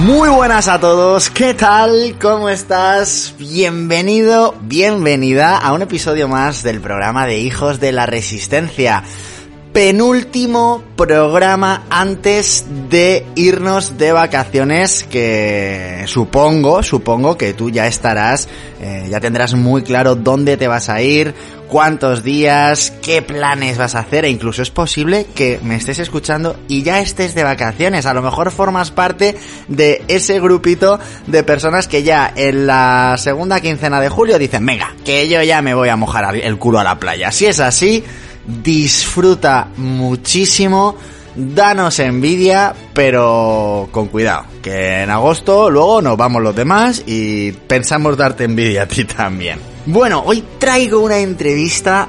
Muy buenas a todos, ¿qué tal? ¿Cómo estás? Bienvenido, bienvenida a un episodio más del programa de Hijos de la Resistencia. Penúltimo programa antes de irnos de vacaciones que supongo, supongo que tú ya estarás, eh, ya tendrás muy claro dónde te vas a ir, cuántos días, qué planes vas a hacer e incluso es posible que me estés escuchando y ya estés de vacaciones. A lo mejor formas parte de ese grupito de personas que ya en la segunda quincena de julio dicen, venga, que yo ya me voy a mojar el culo a la playa. Si es así, disfruta muchísimo. Danos envidia, pero con cuidado, que en agosto luego nos vamos los demás y pensamos darte envidia a ti también. Bueno, hoy traigo una entrevista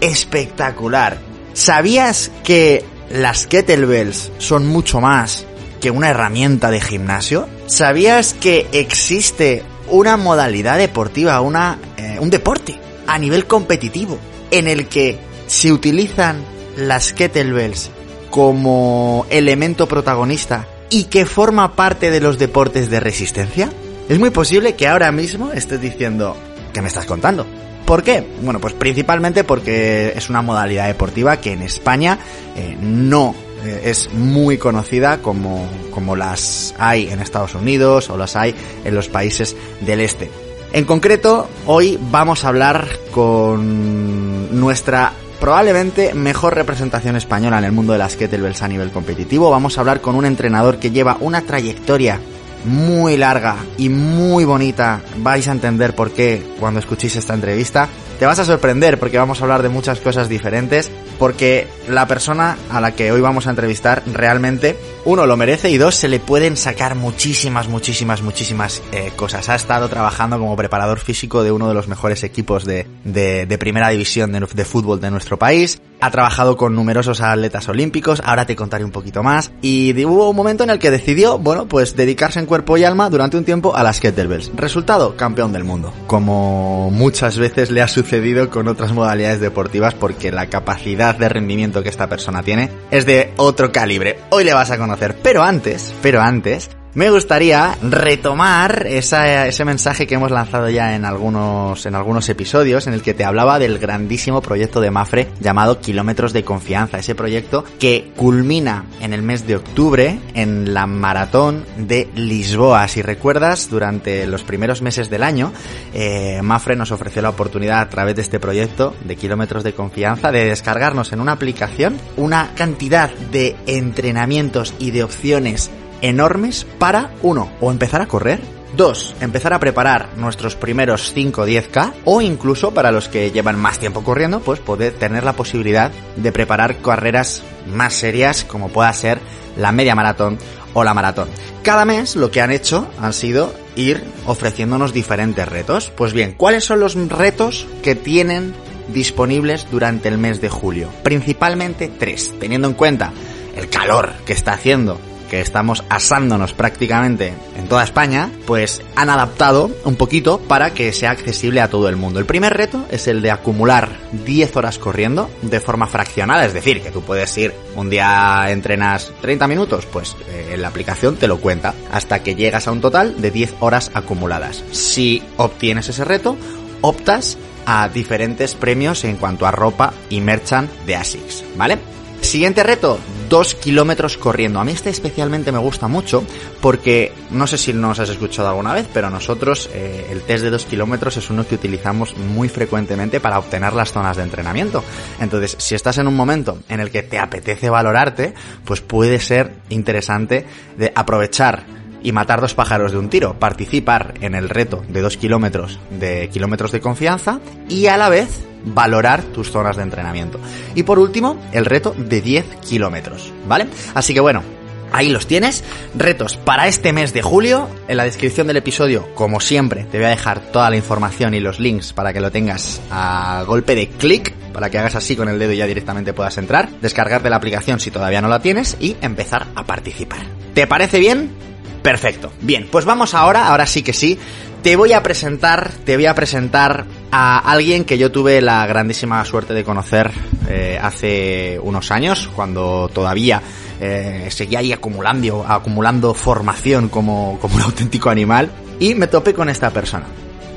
espectacular. ¿Sabías que las kettlebells son mucho más que una herramienta de gimnasio? ¿Sabías que existe una modalidad deportiva, una, eh, un deporte a nivel competitivo en el que se utilizan las kettlebells como elemento protagonista y que forma parte de los deportes de resistencia? Es muy posible que ahora mismo estés diciendo, ¿qué me estás contando? ¿Por qué? Bueno, pues principalmente porque es una modalidad deportiva que en España eh, no eh, es muy conocida como, como las hay en Estados Unidos o las hay en los países del este. En concreto, hoy vamos a hablar con nuestra probablemente mejor representación española en el mundo de las kettlebells a nivel competitivo. Vamos a hablar con un entrenador que lleva una trayectoria muy larga y muy bonita. Vais a entender por qué cuando escuchéis esta entrevista. Te vas a sorprender porque vamos a hablar de muchas cosas diferentes. Porque la persona a la que hoy vamos a entrevistar realmente, uno, lo merece y dos, se le pueden sacar muchísimas, muchísimas, muchísimas eh, cosas. Ha estado trabajando como preparador físico de uno de los mejores equipos de, de, primera división de, de fútbol de nuestro país ha trabajado con numerosos atletas olímpicos, ahora te contaré un poquito más, y hubo un momento en el que decidió, bueno, pues dedicarse en cuerpo y alma durante un tiempo a las kettlebells. Resultado, campeón del mundo. Como muchas veces le ha sucedido con otras modalidades deportivas porque la capacidad de rendimiento que esta persona tiene es de otro calibre. Hoy le vas a conocer, pero antes, pero antes, me gustaría retomar ese mensaje que hemos lanzado ya en algunos, en algunos episodios en el que te hablaba del grandísimo proyecto de Mafre llamado Kilómetros de Confianza. Ese proyecto que culmina en el mes de octubre en la maratón de Lisboa. Si recuerdas, durante los primeros meses del año, eh, Mafre nos ofreció la oportunidad a través de este proyecto de Kilómetros de Confianza de descargarnos en una aplicación una cantidad de entrenamientos y de opciones enormes para, uno, o empezar a correr, dos, empezar a preparar nuestros primeros 5 o 10K, o incluso para los que llevan más tiempo corriendo, pues poder tener la posibilidad de preparar carreras más serias como pueda ser la media maratón o la maratón. Cada mes lo que han hecho han sido ir ofreciéndonos diferentes retos. Pues bien, ¿cuáles son los retos que tienen disponibles durante el mes de julio? Principalmente tres, teniendo en cuenta el calor que está haciendo que estamos asándonos prácticamente en toda España, pues han adaptado un poquito para que sea accesible a todo el mundo. El primer reto es el de acumular 10 horas corriendo de forma fraccionada, es decir, que tú puedes ir un día entrenas 30 minutos, pues eh, en la aplicación te lo cuenta hasta que llegas a un total de 10 horas acumuladas. Si obtienes ese reto, optas a diferentes premios en cuanto a ropa y merchant de ASICS, ¿vale? Siguiente reto, dos kilómetros corriendo. A mí este especialmente me gusta mucho porque no sé si nos has escuchado alguna vez, pero nosotros eh, el test de dos kilómetros es uno que utilizamos muy frecuentemente para obtener las zonas de entrenamiento. Entonces, si estás en un momento en el que te apetece valorarte, pues puede ser interesante de aprovechar y matar dos pájaros de un tiro, participar en el reto de dos kilómetros de kilómetros de confianza y a la vez valorar tus zonas de entrenamiento. Y por último, el reto de 10 kilómetros, ¿vale? Así que bueno, Ahí los tienes. Retos para este mes de julio. En la descripción del episodio, como siempre, te voy a dejar toda la información y los links para que lo tengas a golpe de clic, para que hagas así con el dedo y ya directamente puedas entrar, descargarte la aplicación si todavía no la tienes y empezar a participar. ¿Te parece bien? Perfecto. Bien, pues vamos ahora, ahora sí que sí. Te voy a presentar, te voy a presentar a alguien que yo tuve la grandísima suerte de conocer eh, hace unos años, cuando todavía eh, seguía ahí acumulando, acumulando formación como, un auténtico animal, y me topé con esta persona.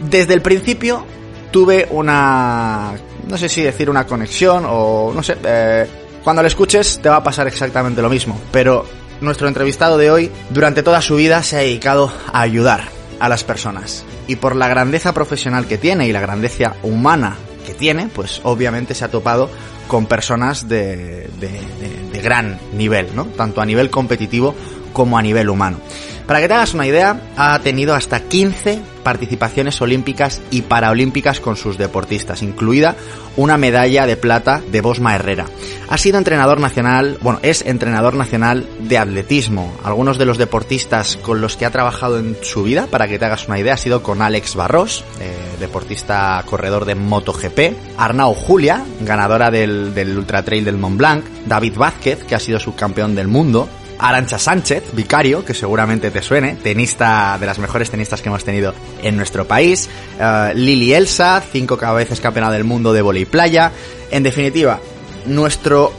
Desde el principio tuve una, no sé si decir una conexión o no sé, eh, cuando lo escuches te va a pasar exactamente lo mismo, pero nuestro entrevistado de hoy durante toda su vida se ha dedicado a ayudar a las personas. Y por la grandeza profesional que tiene y la grandeza humana que tiene, pues obviamente se ha topado con personas de, de, gran nivel, ¿no? Tanto a nivel competitivo como a nivel humano. Para que te hagas una idea, ha tenido hasta 15 participaciones olímpicas y paraolímpicas con sus deportistas, incluida una medalla de plata de Bosma Herrera. Ha sido entrenador nacional, bueno, es entrenador nacional de atletismo. Algunos de los deportistas con los que ha trabajado en su vida, para que te hagas una idea, ha sido con Alex Barros, eh, deportista corredor de MotoGP, Arnau Julia, ganadora del, del Ultra Trail del Mont Blanc, David Vázquez, que ha sido subcampeón del mundo, Arancha Sánchez, vicario, que seguramente te suene, tenista de las mejores tenistas que hemos tenido en nuestro país, uh, Lili Elsa, cinco veces campeona del mundo de volei playa. En definitiva, nuestro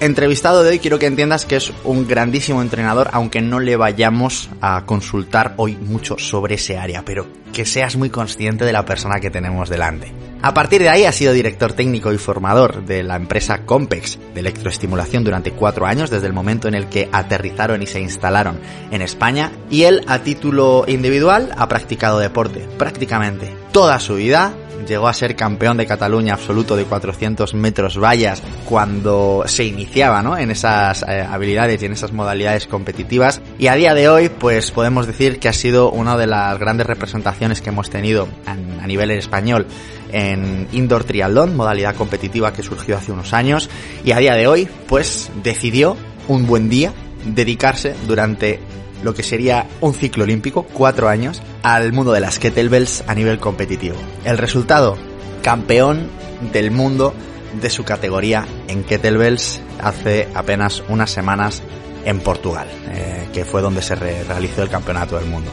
entrevistado de hoy quiero que entiendas que es un grandísimo entrenador, aunque no le vayamos a consultar hoy mucho sobre ese área, pero que seas muy consciente de la persona que tenemos delante. A partir de ahí ha sido director técnico y formador de la empresa Compex de electroestimulación durante cuatro años, desde el momento en el que aterrizaron y se instalaron en España, y él a título individual ha practicado deporte prácticamente toda su vida llegó a ser campeón de Cataluña absoluto de 400 metros vallas cuando se iniciaba ¿no? en esas eh, habilidades y en esas modalidades competitivas. Y a día de hoy, pues podemos decir que ha sido una de las grandes representaciones que hemos tenido a, a nivel español en indoor triatlón, modalidad competitiva que surgió hace unos años. Y a día de hoy, pues decidió un buen día dedicarse durante lo que sería un ciclo olímpico, cuatro años, al mundo de las kettlebells a nivel competitivo. El resultado, campeón del mundo de su categoría en kettlebells hace apenas unas semanas en Portugal, eh, que fue donde se realizó el campeonato del mundo.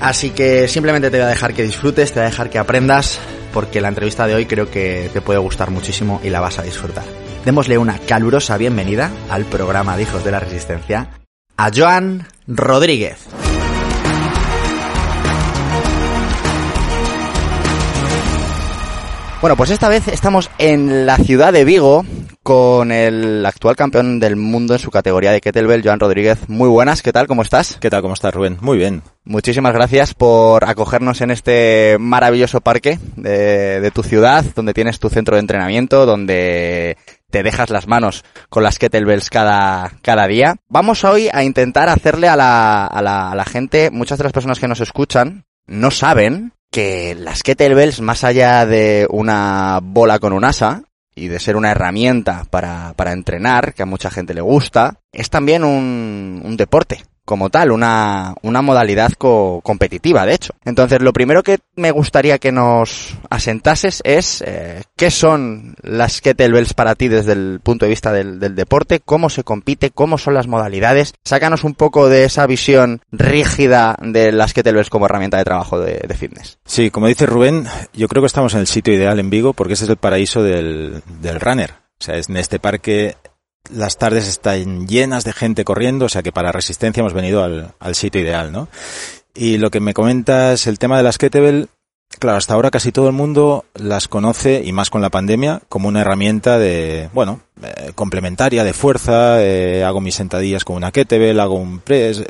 Así que simplemente te voy a dejar que disfrutes, te voy a dejar que aprendas, porque la entrevista de hoy creo que te puede gustar muchísimo y la vas a disfrutar. Démosle una calurosa bienvenida al programa de Hijos de la Resistencia a Joan Rodríguez. Bueno, pues esta vez estamos en la ciudad de Vigo con el actual campeón del mundo en su categoría de kettlebell, Joan Rodríguez. Muy buenas, ¿qué tal? ¿Cómo estás? ¿Qué tal? ¿Cómo estás, Rubén? Muy bien. Muchísimas gracias por acogernos en este maravilloso parque de, de tu ciudad, donde tienes tu centro de entrenamiento, donde te dejas las manos con las kettlebells cada, cada día. Vamos hoy a intentar hacerle a la, a, la, a la gente, muchas de las personas que nos escuchan no saben que las kettlebells, más allá de una bola con un asa, y de ser una herramienta para, para entrenar, que a mucha gente le gusta, es también un, un deporte como tal, una, una modalidad co competitiva, de hecho. Entonces, lo primero que me gustaría que nos asentases es eh, qué son las kettlebells para ti desde el punto de vista del, deporte, cómo se compite, cómo son las modalidades. Sácanos un poco de esa visión rígida de las kettlebells como herramienta de trabajo de, fitness. Sí, como dice Rubén, yo creo que estamos en el sitio ideal en Vigo porque ese es el paraíso del runner. O sea, es en este parque las tardes están llenas de gente corriendo, o sea que para resistencia hemos venido al, sitio ideal, ¿no? Y lo que me comentas, el tema de las kettlebell, Claro, hasta ahora casi todo el mundo las conoce, y más con la pandemia, como una herramienta de, bueno, eh, complementaria, de fuerza, eh, hago mis sentadillas con una kettlebell, hago un press,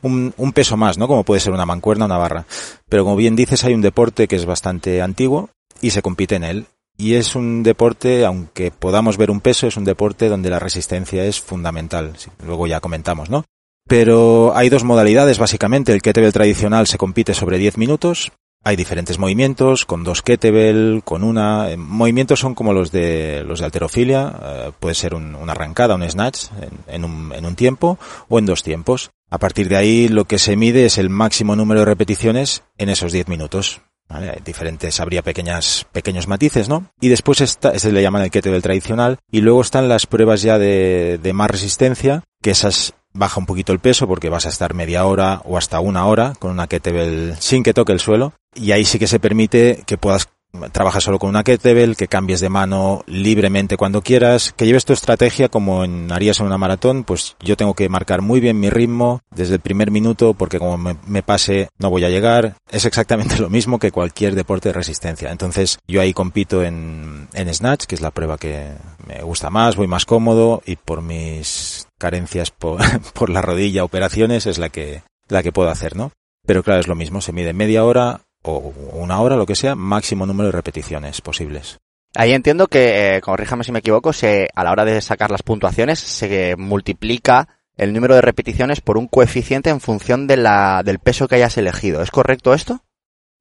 un, un peso más, ¿no? Como puede ser una mancuerna, una barra. Pero como bien dices, hay un deporte que es bastante antiguo y se compite en él. Y es un deporte, aunque podamos ver un peso, es un deporte donde la resistencia es fundamental. Luego ya comentamos, ¿no? Pero hay dos modalidades, básicamente. El kettlebell tradicional se compite sobre 10 minutos hay diferentes movimientos, con dos kettlebell, con una. Eh, movimientos son como los de los de alterofilia, eh, puede ser una arrancada, un snatch en, un, en un tiempo o en dos tiempos. A partir de ahí lo que se mide es el máximo número de repeticiones en esos 10 minutos. ¿Vale? Diferentes, habría pequeñas, pequeños matices, ¿no? Y después está, ese le llaman el kettlebell tradicional, y luego están las pruebas ya de, de más resistencia, que esas baja un poquito el peso porque vas a estar media hora o hasta una hora con una kettlebell sin que toque el suelo y ahí sí que se permite que puedas trabajar solo con una kettlebell, que cambies de mano libremente cuando quieras, que lleves tu estrategia como en, harías en una maratón, pues yo tengo que marcar muy bien mi ritmo desde el primer minuto porque como me, pase no voy a llegar. Es exactamente lo mismo que cualquier deporte de resistencia. Entonces yo ahí compito en, en Snatch, que es la prueba que me gusta más, voy más cómodo y por mis carencias por, por la rodilla, operaciones, es la que, la que puedo hacer, ¿no? Pero claro, es lo mismo, se mide media hora o una hora, lo que sea, máximo número de repeticiones posibles. Ahí entiendo que, eh, corríjame si me equivoco, se, a la hora de sacar las puntuaciones se multiplica el número de repeticiones por un coeficiente en función de la, del peso que hayas elegido. ¿Es correcto esto?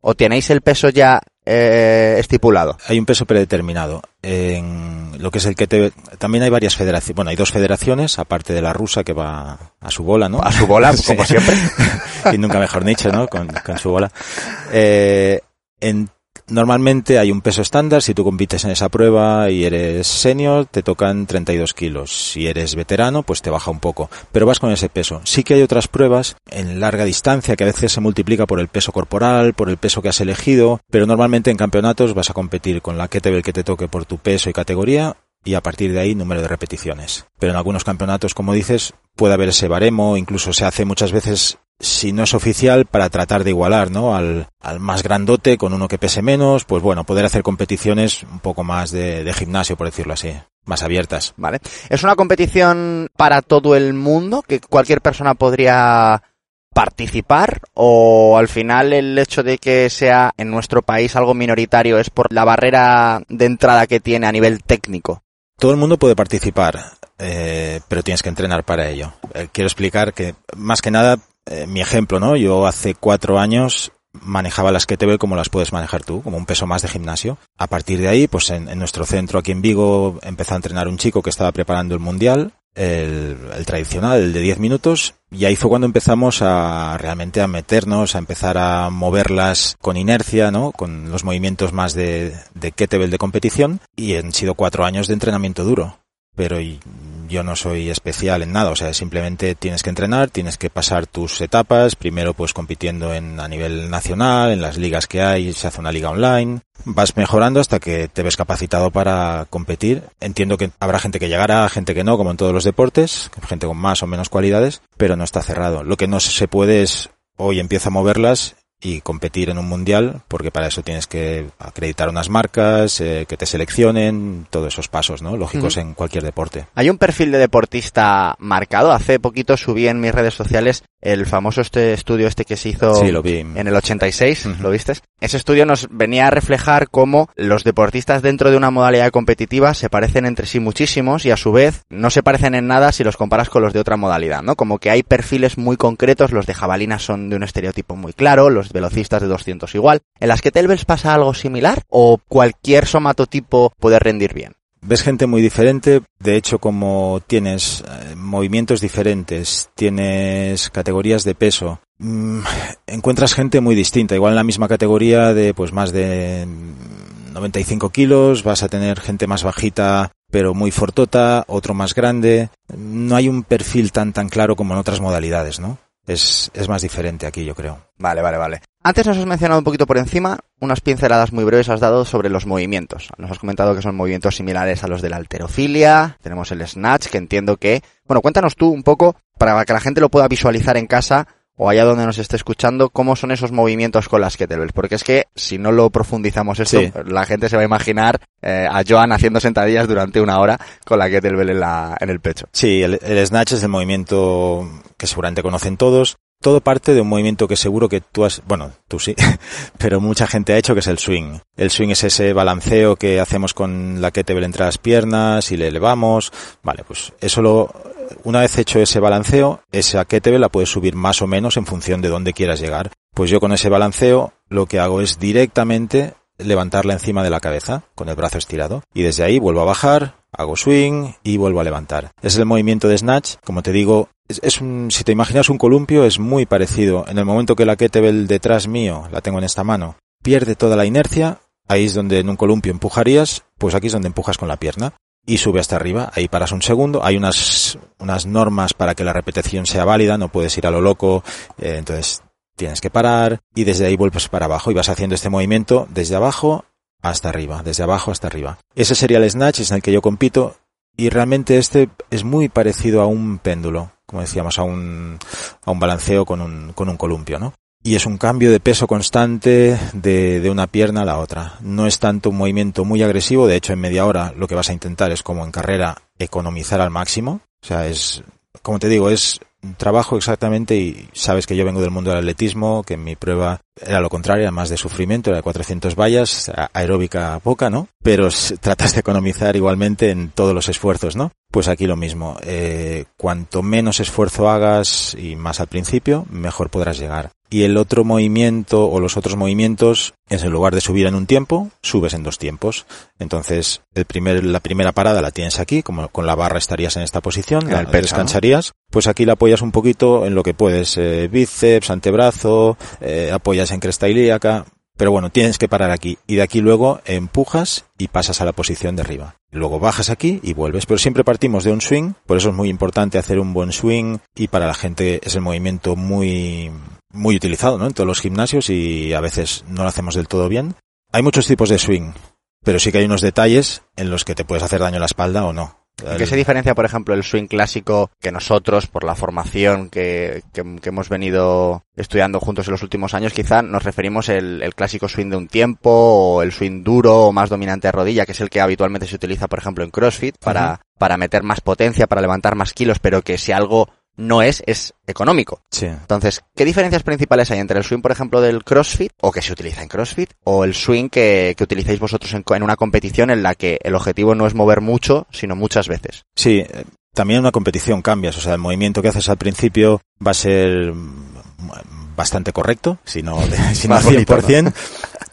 ¿O tenéis el peso ya eh, estipulado? Hay un peso predeterminado. En lo que es el que te... También hay varias federaciones. Bueno, hay dos federaciones, aparte de la rusa que va a su bola, ¿no? A su bola, como siempre. y nunca mejor dicho, ¿no? Con, con su bola. Eh, en Normalmente hay un peso estándar, si tú compites en esa prueba y eres senior, te tocan 32 kilos. Si eres veterano, pues te baja un poco, pero vas con ese peso. Sí que hay otras pruebas en larga distancia que a veces se multiplica por el peso corporal, por el peso que has elegido, pero normalmente en campeonatos vas a competir con la kettlebell que te toque por tu peso y categoría y a partir de ahí número de repeticiones. Pero en algunos campeonatos, como dices, puede haber ese baremo, incluso se hace muchas veces si no es oficial, para tratar de igualar, ¿no? Al, al, más grandote con uno que pese menos, pues bueno, poder hacer competiciones un poco más de, de, gimnasio, por decirlo así, más abiertas. Vale. ¿Es una competición para todo el mundo? ¿Que cualquier persona podría participar? ¿O al final el hecho de que sea en nuestro país algo minoritario es por la barrera de entrada que tiene a nivel técnico? Todo el mundo puede participar, eh, pero tienes que entrenar para ello. Eh, quiero explicar que, más que nada, eh, mi ejemplo, ¿no? Yo hace cuatro años manejaba las veo como las puedes manejar tú, como un peso más de gimnasio. A partir de ahí, pues en, nuestro centro aquí en Vigo empezó a entrenar un chico que estaba preparando el mundial, el, el tradicional, el de 10 minutos, y ahí fue cuando empezamos a realmente a meternos, a empezar a moverlas con inercia, ¿no? Con los movimientos más de, de kettlebell de competición, y han sido cuatro años de entrenamiento duro. Pero yo no soy especial en nada, o sea, simplemente tienes que entrenar, tienes que pasar tus etapas, primero pues compitiendo en, a nivel nacional, en las ligas que hay, se hace una liga online, vas mejorando hasta que te ves capacitado para competir. Entiendo que habrá gente que llegará, gente que no, como en todos los deportes, gente con más o menos cualidades, pero no está cerrado. Lo que no se puede es hoy empieza a moverlas y competir en un mundial, porque para eso tienes que acreditar unas marcas, eh, que te seleccionen, todos esos pasos, ¿no? Lógicos en cualquier deporte. Hay un perfil de deportista marcado. Hace poquito subí en mis redes sociales el famoso este estudio este que se hizo en el 86, ¿lo viste? Ese estudio nos venía a reflejar cómo los deportistas dentro de una modalidad competitiva se parecen entre sí muchísimos y a su vez no se parecen en nada si los comparas con los de otra modalidad, ¿no? Como que hay perfiles muy concretos, los de jabalina son de un estereotipo muy claro, los velocistas de 200 igual. ¿En las que Telbels pasa algo similar o cualquier somatotipo puede rendir bien? ves gente muy diferente. De hecho, como tienes eh, movimientos diferentes, tienes categorías de peso, mm, encuentras gente muy distinta. Igual en la misma categoría de pues más de 95 kilos, vas a tener gente más bajita pero muy fortota, otro más grande. No hay un perfil tan tan claro como en otras modalidades, ¿no? Es, es más diferente aquí, yo creo. Vale, vale, vale. Antes nos has mencionado un poquito por encima, unas pinceladas muy breves has dado sobre los movimientos. Nos has comentado que son movimientos similares a los de la alterofilia, tenemos el snatch, que entiendo que... Bueno, cuéntanos tú un poco, para que la gente lo pueda visualizar en casa, o allá donde nos esté escuchando, cómo son esos movimientos con las kettlebells. Porque es que si no lo profundizamos esto, Sí. la gente se va a imaginar eh, a Joan haciendo sentadillas durante una hora con la kettlebell en, la, en el pecho. Sí, el, el snatch es el movimiento que seguramente conocen todos. Todo parte de un movimiento que seguro que tú has, bueno, tú sí, pero mucha gente ha hecho que es el swing. El swing es ese balanceo que hacemos con la kettlebell entre las piernas y le elevamos. Vale, pues eso lo, una vez hecho ese balanceo, esa kettlebell la puedes subir más o menos en función de dónde quieras llegar. Pues yo con ese balanceo lo que hago es directamente levantarla encima de la cabeza con el brazo estirado y desde ahí vuelvo a bajar, hago swing y vuelvo a levantar. Es el movimiento de snatch, como te digo, es, un, si te imaginas un columpio es muy parecido. En el momento que la kettlebell detrás mío, la tengo en esta mano, pierde toda la inercia, ahí es donde en un columpio empujarías, pues aquí es donde empujas con la pierna y sube hasta arriba. Ahí paras un segundo. Hay unas, unas normas para que la repetición sea válida. No puedes ir a lo loco. eh, entonces tienes que parar y desde ahí vuelves para abajo y vas haciendo este movimiento desde abajo hasta arriba, desde abajo hasta arriba. Ese sería el snatch, es en el que yo compito y realmente este es muy parecido a un péndulo, como decíamos, a un, a un balanceo con un, con un columpio, ¿no? Y es un cambio de peso constante de, de una pierna a la otra. No es tanto un movimiento muy agresivo, de hecho en media hora lo que vas a intentar es como en carrera economizar al máximo. O sea, es, como te digo, es trabajo exactamente y sabes que yo vengo del mundo del atletismo, que mi prueba era lo contrario, era más de sufrimiento, era de 400 vallas, aeróbica poca, ¿no? Pero tratas de economizar igualmente en todos los esfuerzos, ¿no? Pues aquí lo mismo, eh, cuanto menos esfuerzo hagas y más al principio, mejor podrás llegar. Y el otro movimiento o los otros movimientos es en lugar de subir en un tiempo, subes en dos tiempos. Entonces, el primer, la primera parada la tienes aquí, como con la barra estarías en esta posición, la pecho, descansarías. Pues aquí la apoyas un poquito en lo que puedes, eh, bíceps, antebrazo, eh, apoyas en cresta ilíaca. Pero bueno, tienes que parar aquí. Y de aquí luego empujas y pasas a la posición de arriba. Luego bajas aquí y vuelves. Pero siempre partimos de un swing. Por eso es muy importante hacer un buen swing. Y para la gente es el movimiento muy, muy utilizado, ¿no? En todos los gimnasios y a veces no lo hacemos del todo bien. Hay muchos tipos de swing. Pero sí que hay unos detalles en los que te puedes hacer daño a la espalda o no. ¿En qué se diferencia, por ejemplo, el swing clásico que nosotros, por la formación que, que- que hemos venido estudiando juntos en los últimos años, quizá nos referimos el, el clásico swing de un tiempo o el swing duro o más dominante de rodilla, que es el que habitualmente se utiliza, por ejemplo, en CrossFit para, para meter más potencia, para levantar más kilos, pero que si algo no es, es económico. Sí. Entonces, ¿qué diferencias principales hay entre el swing, por ejemplo, del CrossFit, o que se utiliza en CrossFit, o el swing que, que utilizáis vosotros en, en una competición en la que el objetivo no es mover mucho, sino muchas veces? Sí, también en una competición cambias, o sea, el movimiento que haces al principio va a ser mm, bastante correcto, si no, si no al Más bonito, 100%,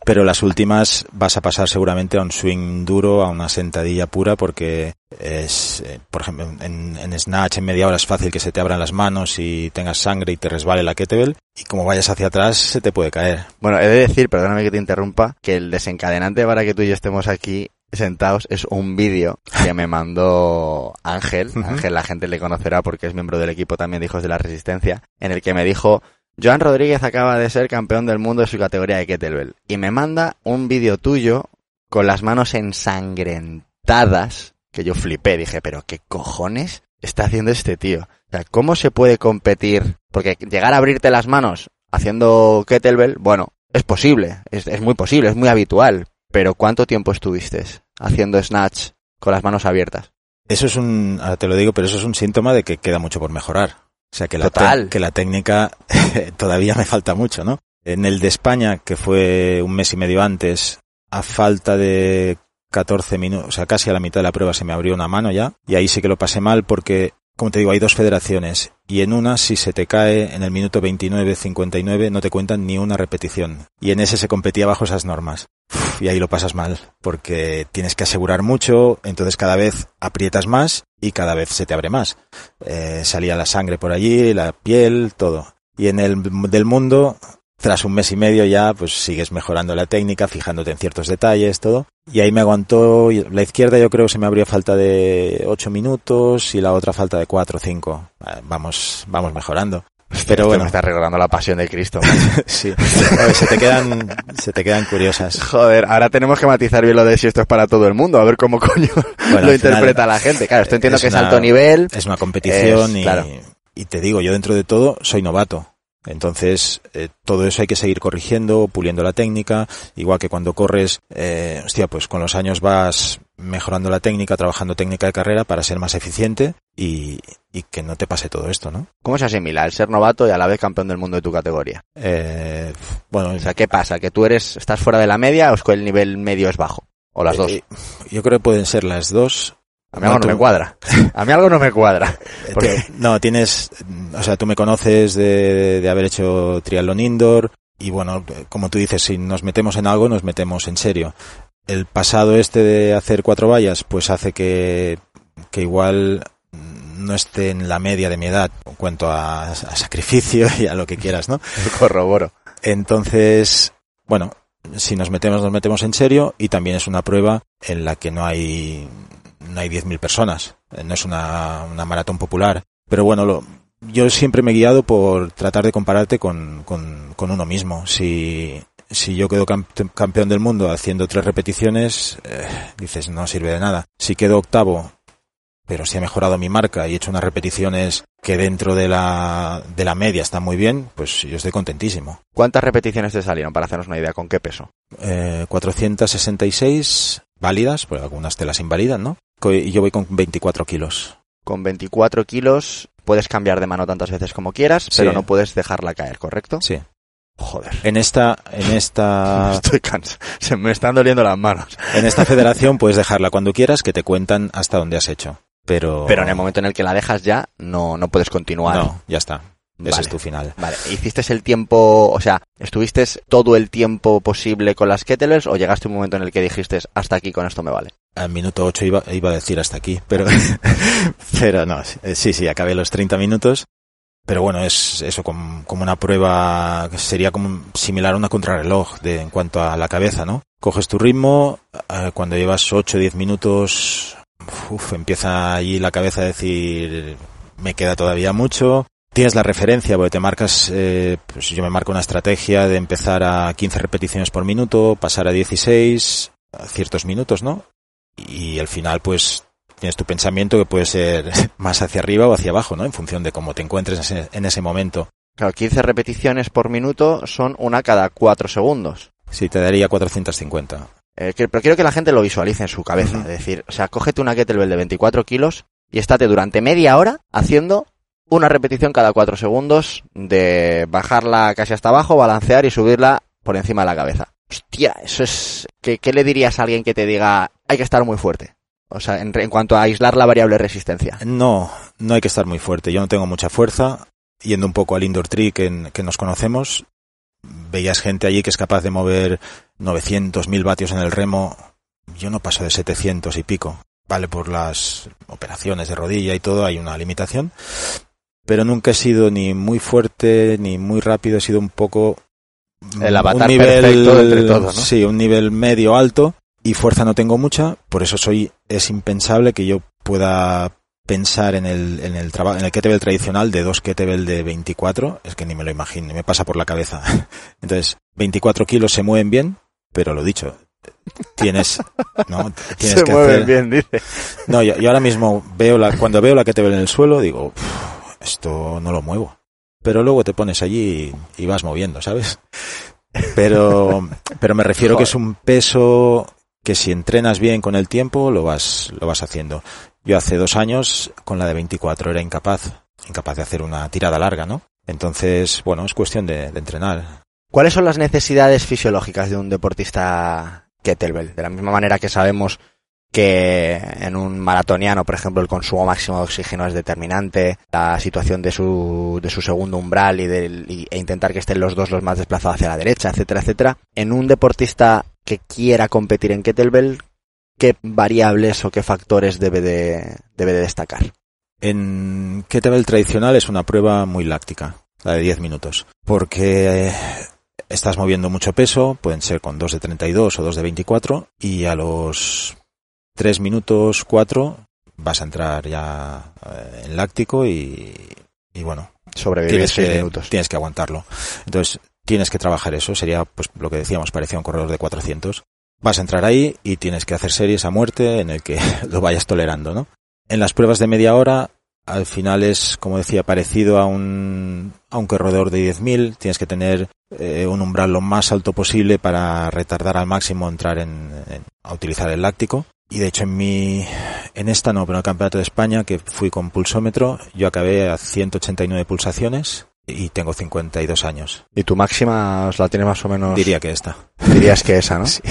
pero las últimas vas a pasar seguramente a un swing duro, a una sentadilla pura, porque es, eh, por ejemplo, en, en snatch en media hora es fácil que se te abran las manos y tengas sangre y te resbale la kettlebell, y como vayas hacia atrás se te puede caer. Bueno, he de decir, perdóname que te interrumpa, que el desencadenante para que tú y yo estemos aquí sentados es un vídeo que me mandó Ángel. Ángel la gente le conocerá porque es miembro del equipo también de Hijos de la Resistencia, en el que me dijo, Joan Rodríguez acaba de ser campeón del mundo de su categoría de kettlebell. Y me manda un vídeo tuyo con las manos ensangrentadas, que yo flipé, dije, pero ¿qué cojones está haciendo este tío? O sea, ¿cómo se puede competir? Porque llegar a abrirte las manos haciendo kettlebell, bueno, es posible, es, es muy posible, es muy habitual. Pero ¿cuánto tiempo estuviste haciendo snatch con las manos abiertas? Eso es un, ahora te lo digo, pero eso es un síntoma de que queda mucho por mejorar. O sea, que la, Total. que la técnica todavía me falta mucho, ¿no? En el de España, que fue un mes y medio antes, a falta de 14 minutos, o sea, casi a la mitad de la prueba se me abrió una mano ya, y ahí sí que lo pasé mal porque, como te digo, hay dos federaciones, y en una, si se te cae en el minuto 29-59, no te cuentan ni una repetición. Y en ese se competía bajo esas normas. Y ahí lo pasas mal, porque tienes que asegurar mucho, entonces cada vez aprietas más y cada vez se te abre más. Eh, salía la sangre por allí, la piel, todo. Y en el del mundo, tras un mes y medio ya, pues sigues mejorando la técnica, fijándote en ciertos detalles, todo. Y ahí me aguantó, la izquierda yo creo que se me abrió falta de 8 minutos y la otra falta de 4 o 5. Vamos, vamos mejorando. Pero Esto bueno, me está recordando la pasión de Cristo. sí. A ver, se te quedan, se te quedan curiosas. Joder, ahora tenemos que matizar bien lo de si esto es para todo el mundo, a ver cómo coño Bueno, lo final, interpreta la gente. Claro, esto entiendo es que es alto nivel. Es una competición Es- y, claro. y te digo, yo dentro de todo soy novato. Entonces, eh, todo eso hay que seguir corrigiendo, puliendo la técnica, igual que cuando corres, eh, hostia, pues con los años vas mejorando la técnica, trabajando técnica de carrera para ser más eficiente y, y que no te pase todo esto, ¿no? ¿Cómo se asimila el ser novato y a la vez campeón del mundo de tu categoría? Eh, bueno, O sea, ¿qué pasa? ¿Que tú eres, estás fuera de la media o es que el nivel medio es bajo? O las dos. eh, yo creo que pueden ser las dos. A mí algo no me cuadra. A mí algo no me cuadra. Porque- no, tienes, o sea, tú me conoces de, de haber hecho triatlón indoor y bueno, como tú dices, si nos metemos en algo, nos metemos en serio. El pasado este de hacer cuatro vallas, pues hace que, que igual no esté en la media de mi edad en cuanto a, a sacrificio y a lo que quieras, ¿no? Corroboro. Entonces, bueno, si nos metemos, nos metemos en serio y también es una prueba en la que no hay, no hay 10.000 personas. Eh, No es una, una maratón popular. Pero bueno, lo, yo siempre me he guiado por tratar de compararte con, con, con uno mismo. Si, si yo quedo camp- campeón del mundo haciendo tres repeticiones, eh, dices, no sirve de nada. Si quedo octavo, pero si he mejorado mi marca y he hecho unas repeticiones que dentro de la, de la media están muy bien, pues yo estoy contentísimo. ¿Cuántas repeticiones te salieron para hacernos una idea? ¿Con qué peso? Eh, 466 válidas, porque algunas te las invalidan, ¿no? Y yo voy con 24 kilos. Con 24 kilos puedes cambiar de mano tantas veces como quieras, Sí. pero no puedes dejarla caer, ¿correcto? Sí. Joder. En esta, en esta, Estoy cansado. Se me están doliendo las manos. en esta federación puedes dejarla cuando quieras, que te cuentan hasta dónde has hecho. Pero, Pero en el momento en el que la dejas ya, no, no puedes continuar. no, ya está. Ese Vale. es tu final. Vale, ¿hiciste el tiempo, o sea, estuviste todo el tiempo posible con las kettlebells o llegaste a un momento en el que dijiste hasta aquí con esto me vale? Al minuto 8 iba, iba a decir hasta aquí, pero, pero no, eh, sí, sí, acabé los 30 minutos. Pero bueno, es eso como, como una prueba, que sería como similar a una contrarreloj de, en cuanto a la cabeza, ¿no? Coges tu ritmo, eh, cuando llevas 8 o 10 minutos, uf, empieza allí la cabeza a decir, me queda todavía mucho. Tienes la referencia, porque te marcas, eh, pues yo me marco una estrategia de empezar a 15 repeticiones por minuto, pasar a 16, a ciertos minutos, ¿no? y al final pues tienes tu pensamiento que puede ser más hacia arriba o hacia abajo, ¿no? En función de cómo te encuentres en ese, en ese momento. Claro, 15 repeticiones por minuto son una cada 4 segundos. Sí, te daría 450. Eh, que- pero quiero que la gente lo visualice en su cabeza. Es decir, o sea, cógete una kettlebell de 24 kilos y estate durante media hora haciendo una repetición cada 4 segundos de bajarla casi hasta abajo, balancear y subirla por encima de la cabeza. Hostia, eso es... ¿Qué, le dirías a alguien que te diga hay que estar muy fuerte? O sea, en, cuanto a aislar la variable resistencia. No, no hay que estar muy fuerte. Yo no tengo mucha fuerza. Yendo un poco al indoor tree que, que nos conocemos, veías gente allí que es capaz de mover 900, 1000 vatios en el remo. Yo no paso de 700 y pico. Vale, por las operaciones de rodilla y todo hay una limitación. Pero nunca he sido ni muy fuerte ni muy rápido. He sido un poco... El avatar un nivel, perfecto entre todos, ¿no? Sí, un nivel medio alto. Y fuerza no tengo mucha. Por eso soy, es impensable que yo pueda pensar en el, en el trabajo, en el kettlebell tradicional de dos kettlebell de 24, es que ni me lo imagino, ni me pasa por la cabeza. Entonces, 24 kilos se mueven bien, pero lo dicho, tienes, ¿no? Tienes Se que mueven hacer, bien, dice. no, yo, yo ahora mismo veo la, cuando veo la kettlebell en el suelo, digo, "Uf, esto no lo muevo. Pero luego te pones allí y, y vas moviendo, ¿sabes? Pero, pero me refiero que es un peso que si entrenas bien con el tiempo, lo vas, lo vas haciendo. Yo hace dos años, con la de 24, era incapaz, incapaz de hacer una tirada larga, ¿no? Entonces, bueno, es cuestión de, de entrenar. ¿Cuáles son las necesidades fisiológicas de un deportista kettlebell? De la misma manera que sabemos que en un maratoniano, por ejemplo, el consumo máximo de oxígeno es determinante, la situación de su, de su segundo umbral y, del, y- e intentar que estén los dos los más desplazados hacia la derecha, etcétera, etcétera. En un deportista que quiera competir en kettlebell, ¿qué variables o qué factores debe de, debe de destacar? En kettlebell tradicional es una prueba muy láctica, la de 10 minutos, porque eh, estás moviendo mucho peso, pueden ser con 2 de 32 o 2 de 24, y a los 3 minutos 4 vas a entrar ya eh, en láctico y, y bueno, Sobrevivir tienes seis que, minutos. tienes que aguantarlo. Entonces, tienes que trabajar eso. Sería, pues, lo que decíamos, parecía un corredor de 400. Vas a entrar ahí y tienes que hacer series a muerte en el que lo vayas tolerando, ¿no? En las pruebas de media hora al final es, como decía, parecido a un, a un corredor de 10.000. Tienes que tener eh, un umbral lo más alto posible para retardar al máximo entrar en, en, a utilizar el láctico. Y de hecho en mi, en esta no, pero en el campeonato de España que fui con pulsómetro, yo acabé a 189 pulsaciones y tengo 52 años. ¿Y tu máxima os la tiene más o menos? Diría que esta. Dirías que esa, ¿no? Sí.